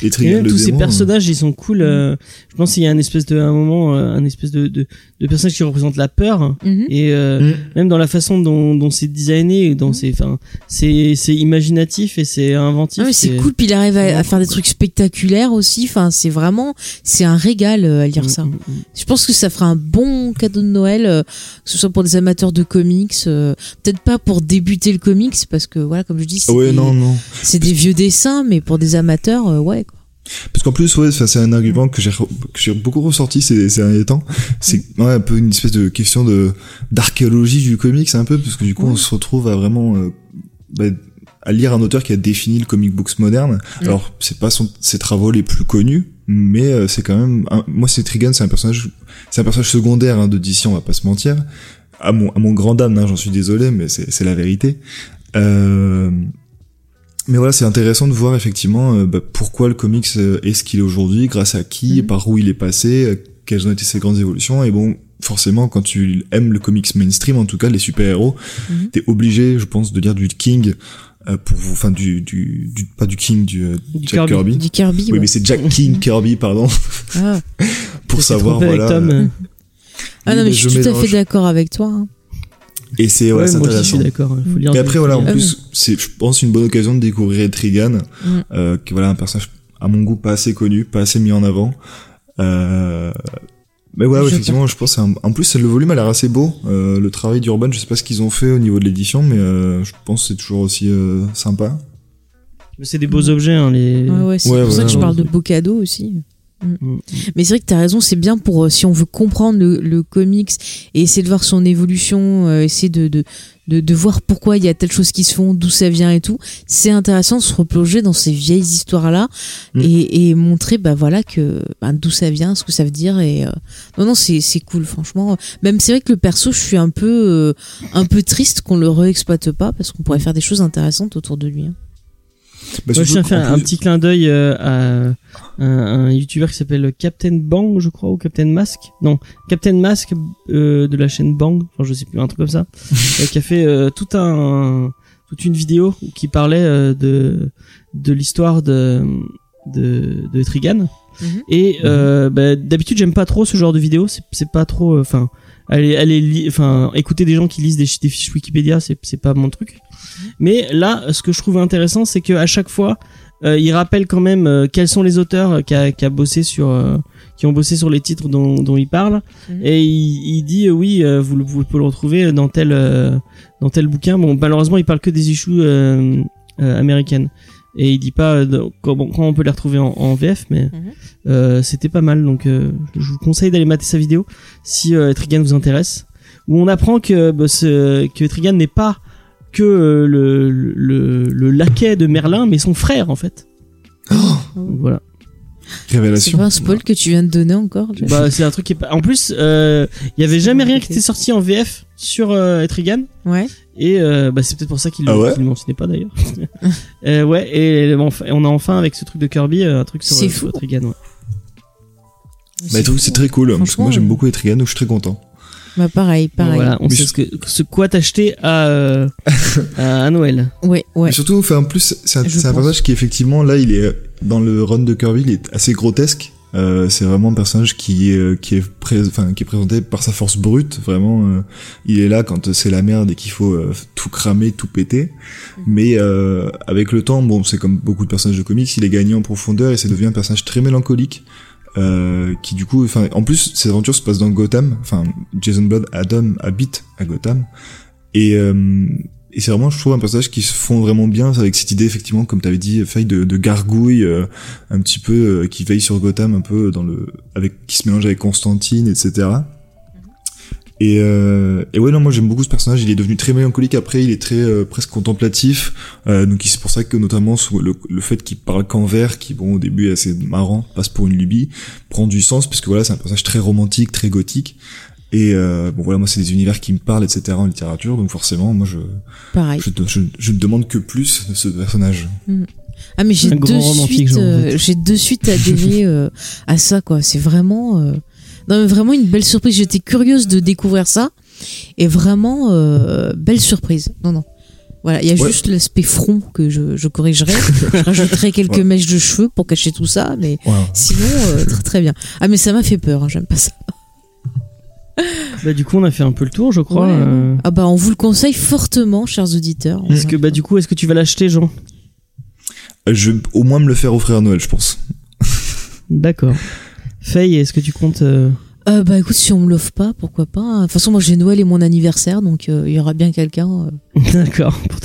Et Et Trigun même le tous ces démon, personnages, ils sont cool. euh, je pense qu'il y a un espèce de, un moment, euh, un espèce de, de, de personnage qui représente la peur. Mhm. Et euh, Mm. même dans la façon dont, dont c'est designé, dont c'est, enfin, c'est, c'est imaginatif et c'est inventif. Ah c'est cool, puis il arrive à, à faire des trucs spectaculaires aussi. Enfin, c'est vraiment, c'est un régal euh, à lire ça. Mm, mm, mm. Je pense que ça fera un bon cadeau de Noël, euh, que ce soit pour des amateurs de comics, euh, peut-être pas pour débuter le comics, parce que voilà, comme je dis, c'est Ouais, des, non, non. c'est des vieux dessins, mais pour des amateurs, euh, ouais. Parce qu'en plus, ouais, c'est un argument que j'ai, que j'ai beaucoup ressorti ces, ces derniers temps. C'est ouais, un peu une espèce de question de, d'archéologie du comics, un peu, parce que du coup, Ouais. on se retrouve à vraiment, euh, bah, à lire un auteur qui a défini le comic books moderne. Mm. Alors, c'est pas son, ses travaux les plus connus, mais euh, c'est quand même, un- moi, c'est Trigun, c'est un personnage, c'est un personnage secondaire hein, de DC, on va pas se mentir. À mon, à mon grand dame, hein, j'en suis désolé, mais c'est, c'est la vérité. Euh, mais voilà, c'est intéressant de voir effectivement euh, bah, pourquoi le comics euh, est ce qu'il est aujourd'hui, grâce à qui, Mhm. par où il est passé, euh, quelles ont été ses grandes évolutions. Et bon, forcément, quand tu aimes le comics mainstream, en tout cas les super-héros, Mhm. t'es obligé, je pense, de lire du King euh, pour, enfin du, du, du, pas du King, du, Du Jack Kirby. Kirby. Du Kirby, Oui, ouais. mais c'est Jack King Kirby, pardon, Ah, pour savoir voilà. Ah non, mais mais je suis tout à fait d'accord avec toi. hein. Et c'est ouais, Ouais, c'est moi aussi, je suis intéressant. d'accord. Et du- après voilà, en Ah plus, c'est, je pense, une bonne occasion de découvrir Etrigan, Mm. euh, qui est, voilà un personnage à mon goût pas assez connu, pas assez mis en avant. Euh, mais voilà, Je effectivement, je pense. que c'est un- En plus, le volume a l'air assez beau. Euh, le travail d'Urban, je sais pas ce qu'ils ont fait au niveau de l'édition, mais euh, je pense que c'est toujours aussi euh, sympa. Mais C'est des beaux objets, hein, les. Ouais, ouais, c'est Ouais, pour ça ouais, que je ouais. parle de beaux cadeaux aussi. Mm. Mais c'est vrai que t'as raison, c'est bien pour euh, si on veut comprendre le, le comics et essayer de voir son évolution, euh, essayer de, de, de, de voir pourquoi il y a telle chose qui se font, d'où ça vient et tout. C'est intéressant de se replonger dans ces vieilles histoires-là Mm. et, et montrer bah voilà que bah, d'où ça vient, ce que ça veut dire et euh, non non c'est c'est cool franchement. Même c'est vrai que le perso, je suis un peu euh, un peu triste qu'on le réexploite pas parce qu'on pourrait faire des choses intéressantes autour de lui. hein. Bah, Moi, je tiens à faire un petit clin d'œil euh, à un, un youtubeur qui s'appelle Captain Bang, je crois, ou Captain Mask. Non, Captain Mask euh, de la chaîne Bang, enfin je sais plus, un truc comme ça, euh, qui a fait euh, tout un, toute une vidéo qui parlait euh, de de l'histoire de de, de Trigan. Mhm. Et euh, bah, d'habitude, j'aime pas trop ce genre de vidéo. C'est pas trop, euh, enfin, aller aller enfin écouter des gens qui lisent des, ch- des fiches Wikipédia, c'est c'est pas mon truc. Mais là, ce que je trouve intéressant, c'est que à chaque fois, euh, il rappelle quand même euh, quels sont les auteurs qui a, qui a bossé sur euh, qui ont bossé sur les titres dont, dont il parle Mhm. et il, il dit euh, oui euh, vous, vous pouvez le retrouver dans tel euh, dans tel bouquin bon malheureusement il parle que des issues euh, euh, américaines et il dit pas euh, comment, comment on peut les retrouver en, en VF mais Mhm. euh, c'était pas mal. Donc euh, je vous conseille d'aller mater sa vidéo si euh, Trigan vous intéresse. Où on apprend que bah, ce- que Trigan n'est pas que euh, le, le, le laquais de Merlin mais son frère en fait. Donc, voilà C'est Révélation. pas un spoil que tu viens de donner encore. Bah c'est un truc qui est pas en plus euh, il y avait jamais rien qui était sorti en VF sur euh, Trigan Ouais. et euh, bah c'est peut-être pour ça qu'il Ah ouais qu'il le mentionnait pas d'ailleurs euh, ouais et on a enfin avec ce truc de Kirby euh, un truc sur, C'est euh, fou. sur Trigan ouais. Bah, je trouve que c'est très cool. Parce que moi, j'aime euh, beaucoup Etrigan, donc je suis très content. Bah pareil, pareil. voilà on Mais sait je- ce, que, ce quoi t'acheter à, euh, à à Noël Ouais, ouais. Mais surtout, enfin, en plus, c'est un, c'est personnage qui, effectivement, là, il est dans le run de Kirby, il est assez grotesque. Euh, c'est vraiment un personnage qui est, euh, qui est, pré- enfin, qui est présenté par sa force brute. Vraiment, euh, il est là quand c'est la merde et qu'il faut euh, tout cramer, tout péter. Mais euh, avec le temps, bon, c'est comme beaucoup de personnages de comics, il est gagné en profondeur et ça devient un personnage très mélancolique. Euh, qui du coup, enfin, en plus, ces aventures se passent dans Gotham. Enfin, Jason Blood, Adam habite à Gotham. Et, euh, et c'est vraiment, je trouve, un personnage qui se fond vraiment bien avec cette idée, effectivement, comme t'avais dit, Faye, de, de gargouille, euh, un petit peu, euh, qui veille sur Gotham, un peu dans le, avec, qui se mélange avec Constantine, etc. Et, euh, et ouais, non, moi j'aime beaucoup ce personnage. Il est devenu très mélancolique après. Il est très euh, presque contemplatif. Euh, donc c'est pour ça que notamment le, le fait qu'il parle qu'en vers, qui bon au début est assez marrant, passe pour une lubie, prend du sens puisque voilà c'est un personnage très romantique, très gothique. Et euh, bon voilà, moi c'est des univers qui me parlent, etc. en littérature. Donc forcément, moi je Pareil. je, je, je ne demande que plus de ce personnage. Ah mais j'ai de euh, j'ai de suite adhéré euh, à ça quoi. C'est vraiment, euh, non mais vraiment une belle surprise. J'étais curieuse de découvrir ça et vraiment euh, belle surprise. Non non. Voilà, il y a Ouais. juste l'aspect front que je, je corrigerai. je rajouterai quelques Ouais. mèches de cheveux pour cacher tout ça, mais Ouais. sinon, euh, très très bien. Ah, mais ça m'a fait peur, hein, j'aime pas ça. Bah du coup on a fait un peu le tour je crois. Ouais. euh. Ah bah, on vous le conseille fortement, chers auditeurs. Est-ce que bah du coup est-ce que tu vas l'acheter Jean? Je vais au moins me le faire offrir à Noël, je pense. D'accord. Faye, est-ce que tu comptes euh, Euh, bah écoute, si on me l'offre pas, pourquoi pas. hein. De toute façon, moi j'ai Noël et mon anniversaire, donc euh, il y aura bien quelqu'un. euh. D'accord, pour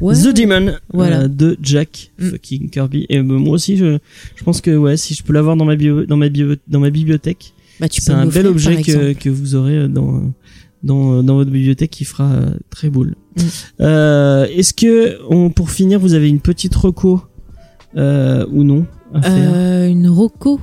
Ouais. The Demon Voilà. de Jack Mm. fucking Kirby. Et moi aussi, je, je pense que ouais, si je peux l'avoir dans ma bio, dans ma bio, dans ma bibliothèque, Bah, c'est un bel objet que, que vous aurez dans dans dans votre bibliothèque qui fera très boule. Mm. Est-ce que on, pour finir, vous avez une petite reco euh, ou non à faire? Une roco.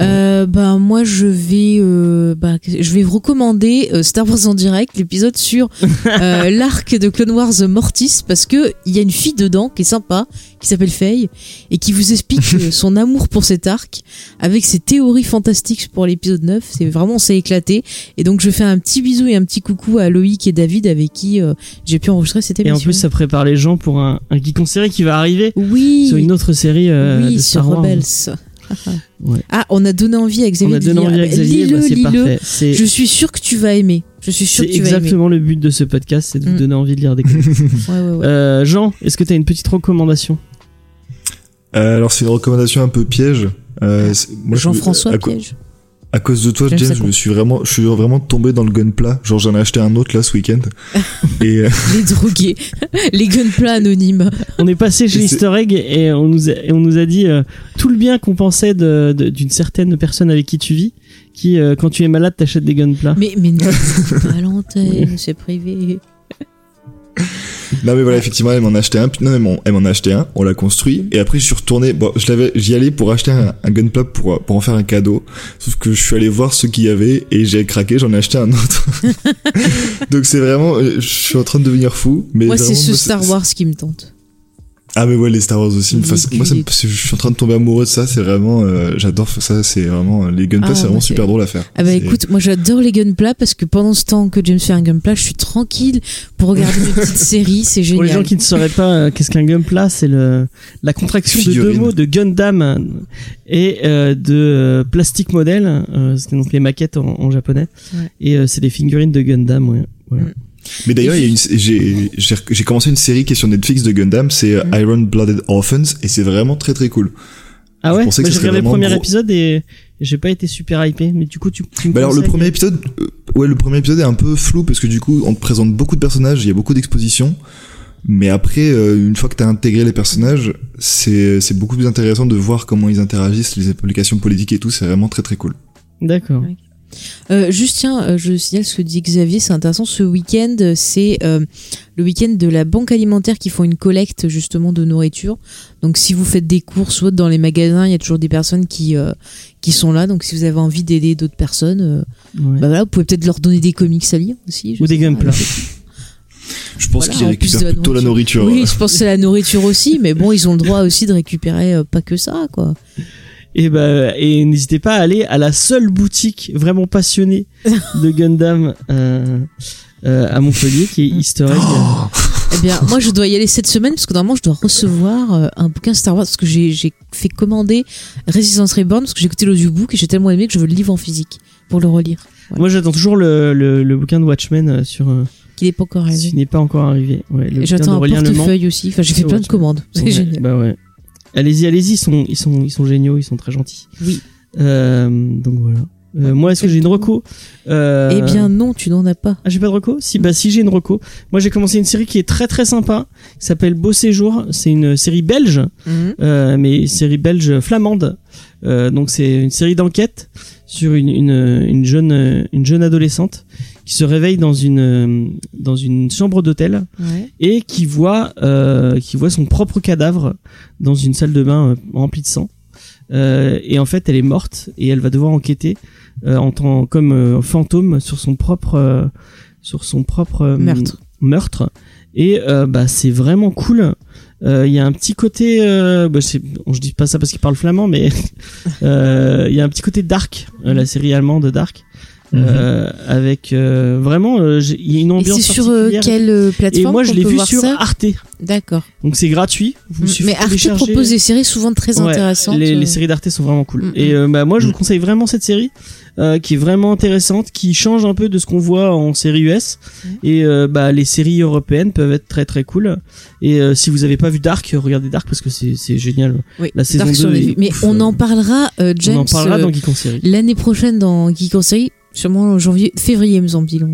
Euh, bah moi je vais euh, bah, je vais vous recommander euh, Star Wars en direct l'épisode sur euh, l'arc de Clone Wars Mortis parce que il y a une fille dedans qui est sympa qui s'appelle Faye et qui vous explique euh, son amour pour cet arc avec ses théories fantastiques pour l'épisode 9 c'est vraiment on s'est éclaté et donc je fais un petit bisou et un petit coucou à Loïc et David avec qui j'ai pu enregistrer cette Et émission en plus, ça prépare les gens pour un, un geek en série qui va arriver oui sur une autre série euh, oui, de sur Star Wars. Rebels. Ouais. Ah, on a donné envie à On Xavier a de donné envie à Ah bah, Xavier, lis-le, bah, c'est lis-le. parfait. C'est Je suis sûr que tu vas aimer. Je suis sûr c'est que tu vas aimer. exactement le but de ce podcast, c'est de vous Mm. donner envie de lire des comics. Ouais, ouais, ouais. Euh, Jean, est-ce que tu as une petite recommandation? Euh, alors c'est une recommandation un peu piège. Euh, Jean-François Piège. À cause de toi, James, je me suis vraiment, je suis vraiment tombé dans le gunpla. Genre j'en ai acheté un autre là ce week-end. et euh, Les drogués. Les gunpla anonymes. On est passé chez Easter Egg et on nous a, et on nous a dit euh, tout le bien qu'on pensait de- de- d'une certaine personne avec qui tu vis, qui euh, quand tu es malade t'achètes des gunpla. Mais, mais non, c'est pas à l'antenne, c'est privé. Non mais voilà effectivement elle m'en a acheté un. Puis- Non mais elle m'en a acheté un. On l'a construit et après je suis retourné. Bon je l'avais, j'y allais pour acheter un, un gunpla pour pour en faire un cadeau. Sauf que je suis allé voir ce qu'il y avait et j'ai craqué. J'en ai acheté un autre. Donc c'est vraiment, euh, je suis en train de devenir fou. Mais Moi, c'est ce Star Wars qui me tente. Ah mais ouais les Star Wars aussi. Enfin, moi ça me- culs. je suis en train de tomber amoureux de ça. C'est vraiment, euh, j'adore ça. C'est vraiment les gunpla, Ah, c'est vraiment moi, super drôle à faire. Ah bah écoute, moi j'adore les gunpla parce que pendant ce temps que James fait un gunpla, je suis tranquille pour regarder mes petites séries, c'est Pour les gens génial. qui ne sauraient pas euh, qu'est-ce qu'un gunpla, c'est le la contraction de deux mots de Gundam euh, et euh, de euh, Plastic Model. Euh, C'était donc les maquettes en, en japonais. Ouais. Et euh, c'est des figurines de Gundam. Ouais. Voilà. Mm. Mais d'ailleurs, il y a une, j'ai, j'ai, j'ai commencé une série qui est sur Netflix de Gundam, c'est euh, Mm. Iron Blooded Orphans, et c'est vraiment très très cool. Ah ouais? j'ai regardé le premier gros. épisode et, j'ai pas été super hypé. Mais du coup, tu, tu me Bah alors le premier épisode, euh, ouais, le premier épisode est un peu flou parce que du coup, on te présente beaucoup de personnages, il y a beaucoup d'expositions. Mais après, euh, une fois que t'as intégré les personnages, c'est, c'est beaucoup plus intéressant de voir comment ils interagissent, les implications politiques et tout, c'est vraiment très très cool. D'accord. Euh, juste tiens, euh, je signale ce que dit Xavier, c'est intéressant. Ce week-end, c'est euh, le week-end de la banque alimentaire qui font une collecte justement de nourriture. Donc si vous faites des courses ou autre dans les magasins, il y a toujours des personnes qui euh, qui sont là. Donc si vous avez envie d'aider d'autres personnes, euh, Ouais. bah voilà, vous pouvez peut-être leur donner des comics à lire aussi. Ou des gunpla. Je pense Voilà, qu'ils récupèrent la plutôt la nourriture. Oui, je pense que c'est la nourriture aussi, mais bon, ils ont le droit aussi de récupérer euh, pas que ça, quoi. Et bah et n'hésitez pas à aller à la seule boutique vraiment passionnée de Gundam euh, euh, à Montpellier qui est Easter Egg. Eh bien, moi, je dois y aller cette semaine parce que normalement, je dois recevoir euh, un bouquin Star Wars parce que j'ai j'ai fait commander Resistance Reborn parce que j'ai écouté l'audiobook et j'ai tellement aimé que je veux le livre en physique pour le relire. Moi j'attends toujours le, le, le bouquin de Watchmen euh, sur euh, Qu'il n'est pas encore qui arrivé. n'est pas encore arrivé. Ouais, J'attends de un portefeuille aussi. Enfin, j'ai fait plein de commandes. C'est Ouais, génial. Bah ouais. Allez-y, allez-y, ils sont ils sont ils sont géniaux, ils sont très gentils. Oui. Euh, donc voilà. Euh, moi est-ce que j'ai une reco? Euh... Eh bien, non, tu n'en as pas. Ah, j'ai pas de reco? Si, bah si j'ai une reco. Moi j'ai commencé une série qui est très très sympa, qui s'appelle Beau Séjour. C'est une série belge, Mhm. euh, mais une série belge flamande. Euh, donc c'est une série d'enquête sur une, une, une jeune une jeune adolescente qui se réveille dans une dans une chambre d'hôtel Ouais. et qui voit euh, qui voit son propre cadavre dans une salle de bain euh, remplie de sang. Euh, et en fait, elle est morte et elle va devoir enquêter euh, en tant comme fantôme sur son propre sur son propre Meurtre. meurtre. Et bah c'est vraiment cool. Euh, Il y a un petit côté, euh, bah, bon, je dis pas ça parce qu'il parle flamand, mais euh, il y a un petit côté dark, la série allemande Dark. Euh, avec euh, vraiment euh, j'ai- il y a une Et ambiance c'est sur euh, particulière. quelle euh, Et plateforme moi je l'ai vu sur ça? Arte. D'accord. Donc c'est gratuit. Vous suffit Mais Arte télécharger- propose des séries souvent très Ouais, intéressantes. Les, les séries d'Arte sont vraiment cool. Mm, Et mm. euh, bah moi je vous Mm. conseille vraiment cette série euh, qui est vraiment intéressante, qui change un peu de ce qu'on voit en série US. Mm. Et euh, bah les séries européennes peuvent être très très cool. Et euh, si vous avez pas vu Dark, regardez Dark parce que c'est c'est génial. Oui, La saison Dark, 2 on l'a est vu. Mais ouf, on en parlera, euh, James, On en parlera euh, dans Geek l'année prochaine dans Geek série, sûrement en janvier, février, me semble-t-il.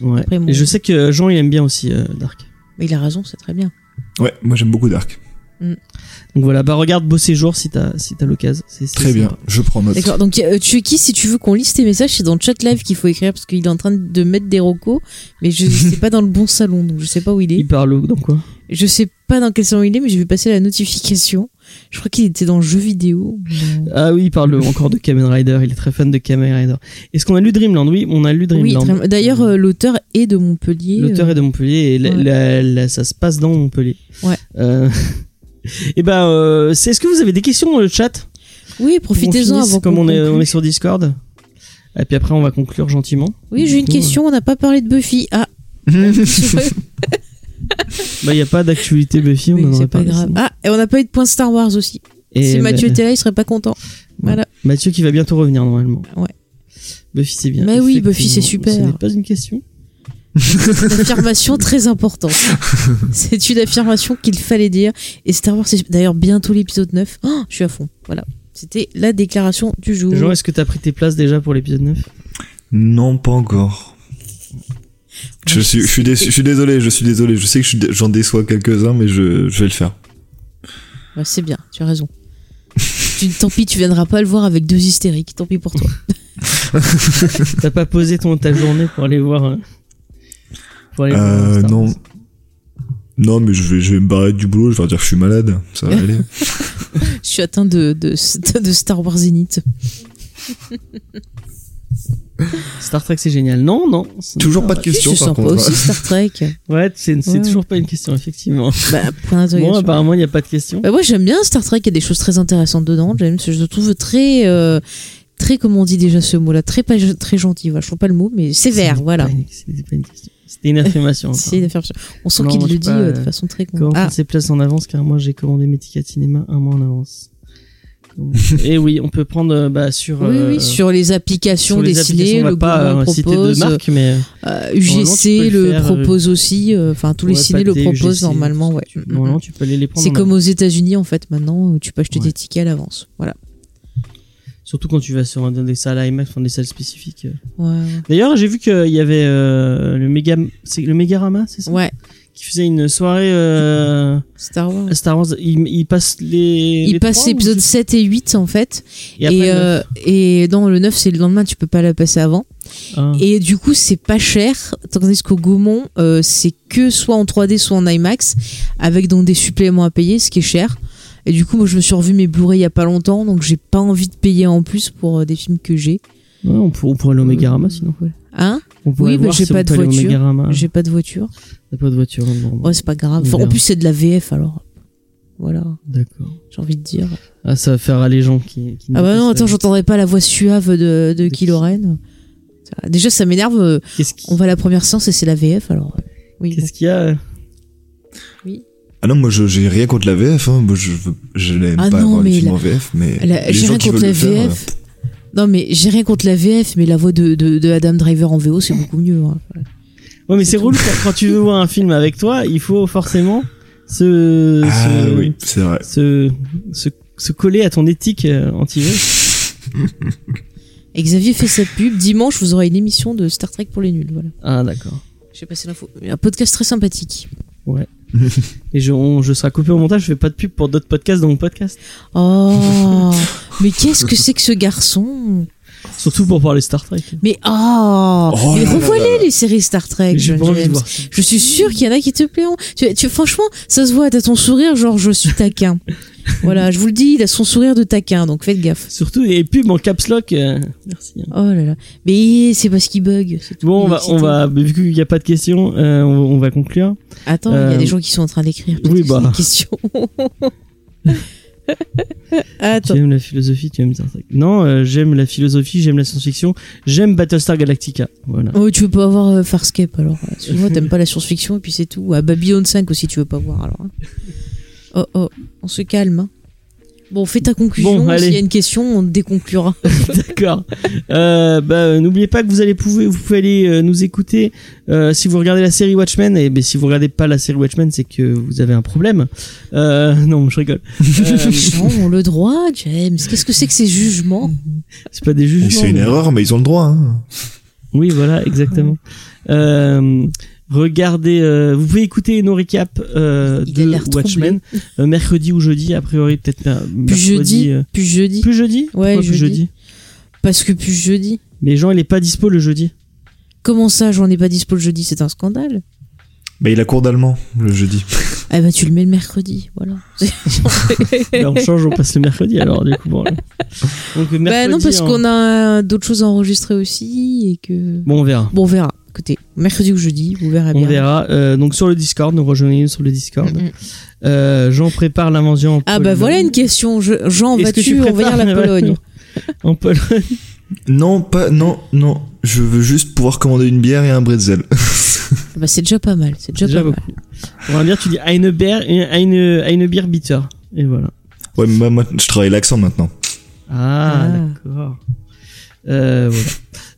Ouais. après, Et je sais que Jean il aime bien aussi euh, Dark. Mais il a raison, c'est très bien. Ouais, moi j'aime beaucoup Dark. Donc voilà, bah regarde Beau Séjour si t'as si t'as l'occasion. Très bien, sympa. je prends note. D'accord, donc euh, tu es qui si tu veux qu'on lise tes messages? C'est dans le chat live qu'il faut écrire parce qu'il est en train de mettre des rocos, mais je sais pas dans le bon salon, donc je sais pas où il est. Il parle dans quoi? Je sais pas dans quel salon il est, mais je vais passer la notification. Je crois qu'il était dans le jeu vidéo. mais- Ah oui, il parle encore de Kamen Rider. Il est très fan de Kamen Rider. Est-ce qu'on a lu Dreamland? Oui, on a lu Oui, Dreamland. très- d'ailleurs, euh, l'auteur est de Montpellier. L'auteur euh, est de Montpellier et la- ouais. la- la- ça se passe dans Montpellier. Ouais. Euh, et ben, euh, c'est- est-ce que vous avez des questions dans le chat? Oui, profitez-en avant Comme on est, on est sur Discord. Et puis après, on va conclure gentiment. Oui, j'ai une question. On n'a pas parlé de Buffy. Ah, Bah, il n'y a pas d'actualité Buffy, on en aurait c'est pas grave. Ah, et on n'a pas eu de point Star Wars aussi. Et si Mathieu bah, était là, il serait pas content. Voilà. Mathieu qui va bientôt revenir normalement. Ouais. Buffy, c'est bien. Mais oui, Buffy, c'est super. Ce n'est pas une question. Une affirmation très importante. C'est une affirmation qu'il fallait dire. Et Star Wars, c'est d'ailleurs bientôt l'épisode 9. Oh, je suis à fond. Voilà. C'était la déclaration du jour. Jean, est-ce que t'as pris tes places déjà pour l'épisode 9 Non, pas encore. Je suis, je suis, déçu- je suis désolé, je suis désolé. Je sais que j'en déçois quelques-uns, mais je, je vais le faire. Ouais, c'est bien, tu as raison. tu, tant pis, tu viendras pas le voir avec deux hystériques. Tant pis pour toi. T'as pas posé ton, ta journée pour aller voir. euh, Pour aller voir Euh, non. Wars. Non, mais je vais, je vais me barrer du boulot, je vais leur dire que je suis malade. Ça va aller. Je suis atteint de, de, de Star Wars Zenith. Star Trek, c'est génial. Non, non. c'est- Toujours pas de C'est questions, par contre. aussi Star Trek. Ouais, c'est Ouais. toujours pas une question, effectivement. bah, point d'interrogation. Bon, apparemment, il n'y a pas de question. Bah, moi j'aime bien Star Trek, il y a des choses très intéressantes dedans. James, je le trouve très, euh, très comment on dit déjà ce mot-là, très pas très gentil. Voilà, je trouve pas le mot, mais sévère. Voilà. pas C'était pas une question. C'était une affirmation. encore. C'est une affirmation. On sent qu'il le dit pas, euh, de euh, façon très con. Comment Ah, ses places en avance car moi j'ai commandé mes tickets de cinéma un mois en avance. Et oui, on peut prendre euh, bah, sur, oui, euh, oui, sur les applications sur les dessinées, applications, le pas euh, de marque, mais UGC le le faire, propose aussi, enfin tous les ciné le proposent UGC, normalement, ouais. tu-. Normalement, tu peux aller les prendre. C'est comme aux. États-Unis en fait maintenant, où tu peux acheter Ouais. des tickets à l'avance. Voilà. Surtout quand tu vas sur un- des salles IMAX, enfin des salles spécifiques. Ouais. D'ailleurs, j'ai vu qu'il y avait euh, le méga, c'est le Mégarama, c'est ça, Ouais. Qui faisait une soirée euh, Star Wars. Star Wars. Il, il passe les. Il les passe je- 7 et 8 en fait. Et après, Et, euh, et dans le 9, c'est le lendemain, tu peux pas la passer avant. Ah. Et du coup, c'est pas cher. Tandis qu'au Gaumont, euh, c'est que soit en 3D, soit en IMAX, avec donc des suppléments à payer, ce qui est cher. Et du coup, moi, je me suis revu mes Blu-ray il y a pas longtemps, donc j'ai pas envie de payer en plus pour euh, des films que j'ai. Ouais, on, pourrait, aller au Mégarama sinon. Hein? On bah, voir j'ai si pas on de voiture. Mégarama. J'ai pas de voiture. T'as pas de voiture. non. Ouais, c'est pas grave. On Enfin, en plus, c'est de la VF alors. Voilà, D'accord. j'ai envie de dire. Ah, ça va faire les gens qui. qui Ah bah non, attends, j'entendrai pas la voix suave de, de Kylo Déjà, ça m'énerve. euh, On va à la première séance et c'est la VF, alors. euh, Oui. qu'est-ce qu'il y a Ah non, moi je j'ai rien contre la VF, hein. moi je, je n'aime Ah pas non, mais la- en VF, mais La- les J'ai gens rien contre veulent la faire, VF. Non, mais j'ai rien contre la VF, mais la voix de, de, de Adam Driver en VO, c'est beaucoup mieux. hein. Ouais, mais c'est relou quand, tu veux voir un film avec toi, il faut forcément se. Ah se, oui, c'est vrai. se, se, se coller à ton éthique euh, anti Et Xavier fait sa pub. Dimanche, vous aurez une émission de Star Trek pour les nuls. Voilà. Ah, d'accord. J'ai passé l'info. Un podcast très sympathique. Et je, on- je serai coupé au montage, je fais pas de pub pour d'autres podcasts dans mon podcast. Oh, mais qu'est-ce que c'est que ce garçon? Surtout pour parler Star Trek. Mais oh, Oh mais revoilez les séries Star Trek. Ça. Je suis sûre qu'il y en a qui te plairont. Tu, tu- franchement, ça se voit, t'as ton sourire, genre je suis taquin. voilà, je vous le dis, il a son sourire de taquin, donc faites gaffe. Surtout les pubs en caps lock. euh, merci. hein. Oh là là. Mais c'est parce qu'il bug. tout. Bon, on va, excité. on va, vu qu'il n'y a pas de questions, euh, on, on va conclure. Attends, il y Euh, a des gens qui sont en train d'écrire. oui, bah. une question. Ah, Attends. Tu aimes la philosophie, tu aimes Star Trek. Non, euh, j'aime la philosophie, j'aime la science-fiction, j'aime Battlestar Galactica. Voilà. Oh, tu veux pas avoir euh, Farscape alors Excuse-moi, t'aimes pas la science-fiction et puis c'est tout. Ah, Babylon 5 aussi, tu veux pas voir alors. Oh oh, on se calme. hein. Bon, fais ta conclusion. Bon, allez. S'il y a une question, on déconclura. D'accord. Euh, bah, n'oubliez pas que vous allez pouvez, vous pouvez aller euh, nous écouter euh, si vous regardez la série Watchmen. Et ben, si vous regardez pas la série Watchmen, c'est que vous avez un problème. Euh, non, je rigole. Euh, non, le droit, James. Qu'est-ce que c'est que ces jugements c'est pas des jugements. C'est une mais- erreur, mais ils ont le droit. Hein. Oui, voilà, exactement. Euh, regardez, euh, vous pouvez écouter nos récaps euh, de Watchmen euh, mercredi ou jeudi, a priori peut-être Plus mercredi. jeudi. euh, Plus jeudi. plus jeudi Ouais, Pourquoi plus jeudi. Parce que plus jeudi. Mais Jean, il est pas dispo le jeudi. Comment ça, j'en ai pas dispo le jeudi? C'est un scandale. Bah, il a cours d'allemand le jeudi. Ah bah tu le mets le mercredi, voilà. Là, on change, on passe le mercredi alors du coup. Bon. Donc mercredi. bah non, parce en- qu'on a d'autres choses à enregistrer aussi et que. Bon, on verra. Bon, on verra. Écoutez, mercredi ou jeudi, vous verrez On bien. verra. Euh, donc sur le Discord, nous rejoignez sur le Discord. Mm, mm. Euh, Jean prépare l'invention en Ah bah voilà une question. Je- Jean, Est-ce que tu vas-tu envahir la Pologne En Pologne. Non, pas, non, non. Je veux juste pouvoir commander une bière et un bretzel. Bah c'est déjà pas mal. C'est déjà, Déjà pas mal. On va dire, tu dis eine Bier, eine, eine Bier bitter. Et voilà. Ouais, mais moi, moi, je travaille l'accent maintenant. Ah, Ah. d'accord. Euh, voilà.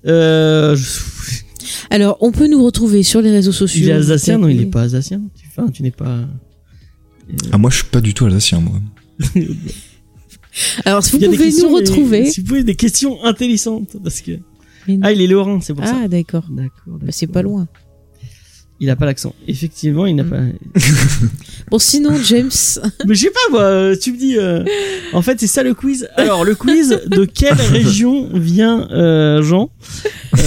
Euh, je- Alors, on peut nous retrouver sur les réseaux sociaux. il est alsacien Non, il tapez- est pas alsacien. Tu, enfin, tu n'es pas. Ah, moi, je suis pas du tout alsacien, moi. Alors, si vous pouvez nous retrouver. Si vous pouvez des questions intéressantes, parce que. Ah, il est lorrain, c'est pour ça. Ah, d'accord. D'accord. Bah, d'accord. c'est pas loin. Il a pas l'accent. Effectivement, il n'a Mm. pas. Bon, sinon, James. Mais je sais pas, moi, euh, tu me dis. euh, En fait, c'est ça le quiz. Alors, le quiz, de quelle région vient euh, Jean Euh,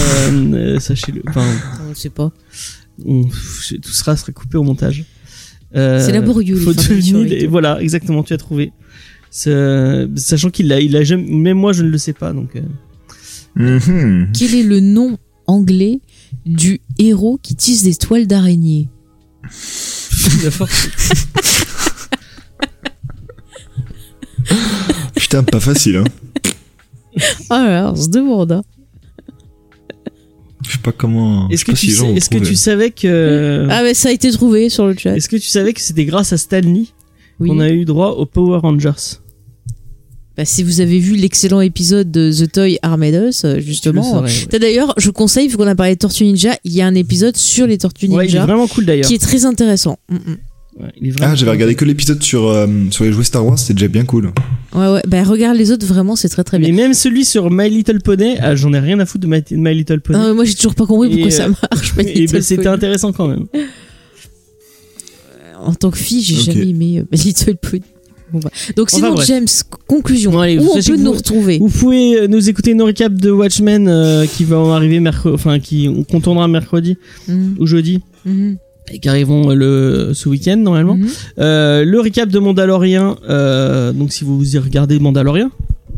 euh, Sachez-le. Enfin, on ne sait pas. on- tout sera, sera coupé au montage. Euh, C'est laborieux, Faut toi. Voilà, exactement, tu as trouvé. Sachant qu'il l'a, il a jamais. Même moi, je ne le sais pas, donc. Quel est le nom anglais du héros qui tisse des toiles d'araignée. Putain, pas facile, hein. Ah là, on se demande. hein. Je sais pas comment. Est-ce que, tu si sais, que savais que. Ah, mais ça a été trouvé sur le chat. Est-ce que tu savais que c'était grâce à Stanley Oui. qu'on a eu droit aux Power Rangers? Bah, si vous avez vu l'excellent épisode de The Toy Armed Us, euh, justement. ouais. T'as D'ailleurs, je conseille, vu qu'on a parlé de Tortue Ninja, il y a un épisode sur les Tortues Ouais, il est Ninja vraiment cool d'ailleurs. qui est très intéressant. Mm, mm. Ouais, il Ah, j'avais cool. regardé que l'épisode sur, euh, sur les jouets Star Wars, c'était déjà bien cool. Ouais, ouais. Bah, regarde les autres, vraiment, c'est très très bien. même celui sur My Little Pony, ah, j'en ai rien à foutre de My, My Little Pony. Ah, moi, j'ai toujours pas compris pourquoi Et, ça euh, marche. My et ben, c'était intéressant quand même. En tant que fille, j'ai jamais aimé My Little Pony. Bah. Donc, Enfin, sinon, bref. James, conclusion. Bon, allez, Où on peut nous vous- retrouver Vous pouvez euh, nous écouter nos récaps de Watchmen euh, qui vont arriver mercredi, enfin qui qu'on tournera mercredi Mhm, ou jeudi mhm, et qui arriveront euh, le ce week-end normalement. mhm. Euh, le récap de Mandalorian, euh, donc si vous y regardez Mandalorian.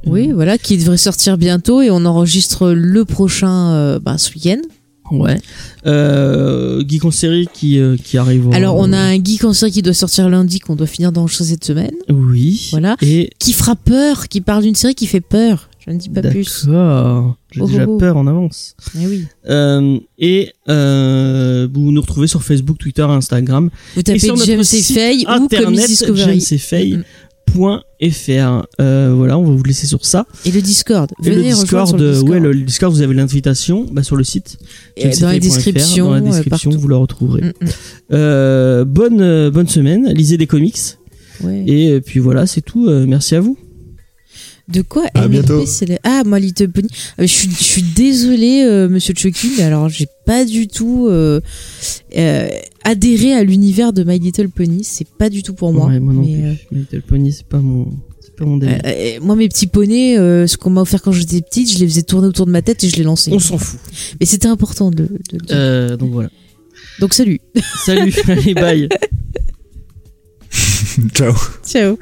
Oui, voilà, qui devrait sortir bientôt et on enregistre le prochain euh, bah, ce week-end. Ouais. Euh, Geek en série qui euh, qui arrive. Alors, on a un geek en série qui doit sortir lundi, qu'on doit finir d'enregistrer cette semaine. Oui. Voilà. Et Qui fera peur, qui parle d'une série qui fait peur. Je ne dis pas plus. D'accord. J'ai Oh, déjà oh, oh. peur en avance. Eh oui. Euh, et euh, vous nous retrouvez sur Facebook, Twitter, Instagram. Vous et tapez sur notre James et site ou internet Discovery. jamesfay.fr. Euh, voilà, on va vous laisser sur ça. Et le Discord. Et Venez le rejoindre Discord, sur le euh, Discord. ouais, le Discord, vous avez l'invitation bah, sur le site. Et dans les descriptions. Dans la euh, description, partout. vous la retrouverez. Mm, mm. Euh, bonne, euh, bonne semaine. Lisez des comics. Ouais. Et puis voilà, c'est tout. Merci à vous. De quoi À MLP, bientôt. c'est le- Ah, My Little Pony. Ah, je suis, je suis désolée, euh, Monsieur Chucky, mais alors j'ai pas du tout euh, euh, adhéré à l'univers de My Little Pony. C'est pas du tout pour moi. Ouais, moi non mais, plus. euh, My Little Pony, c'est pas mon, c'est pas mon euh, moi, mes petits poneys, euh, ce qu'on m'a offert quand j'étais petite, je les faisais tourner autour de ma tête et je les lançais. On s'en fout. Mais c'était important de, de le dire. Euh, donc voilà. Donc salut. Salut, allez, bye. Ciao. Ciao.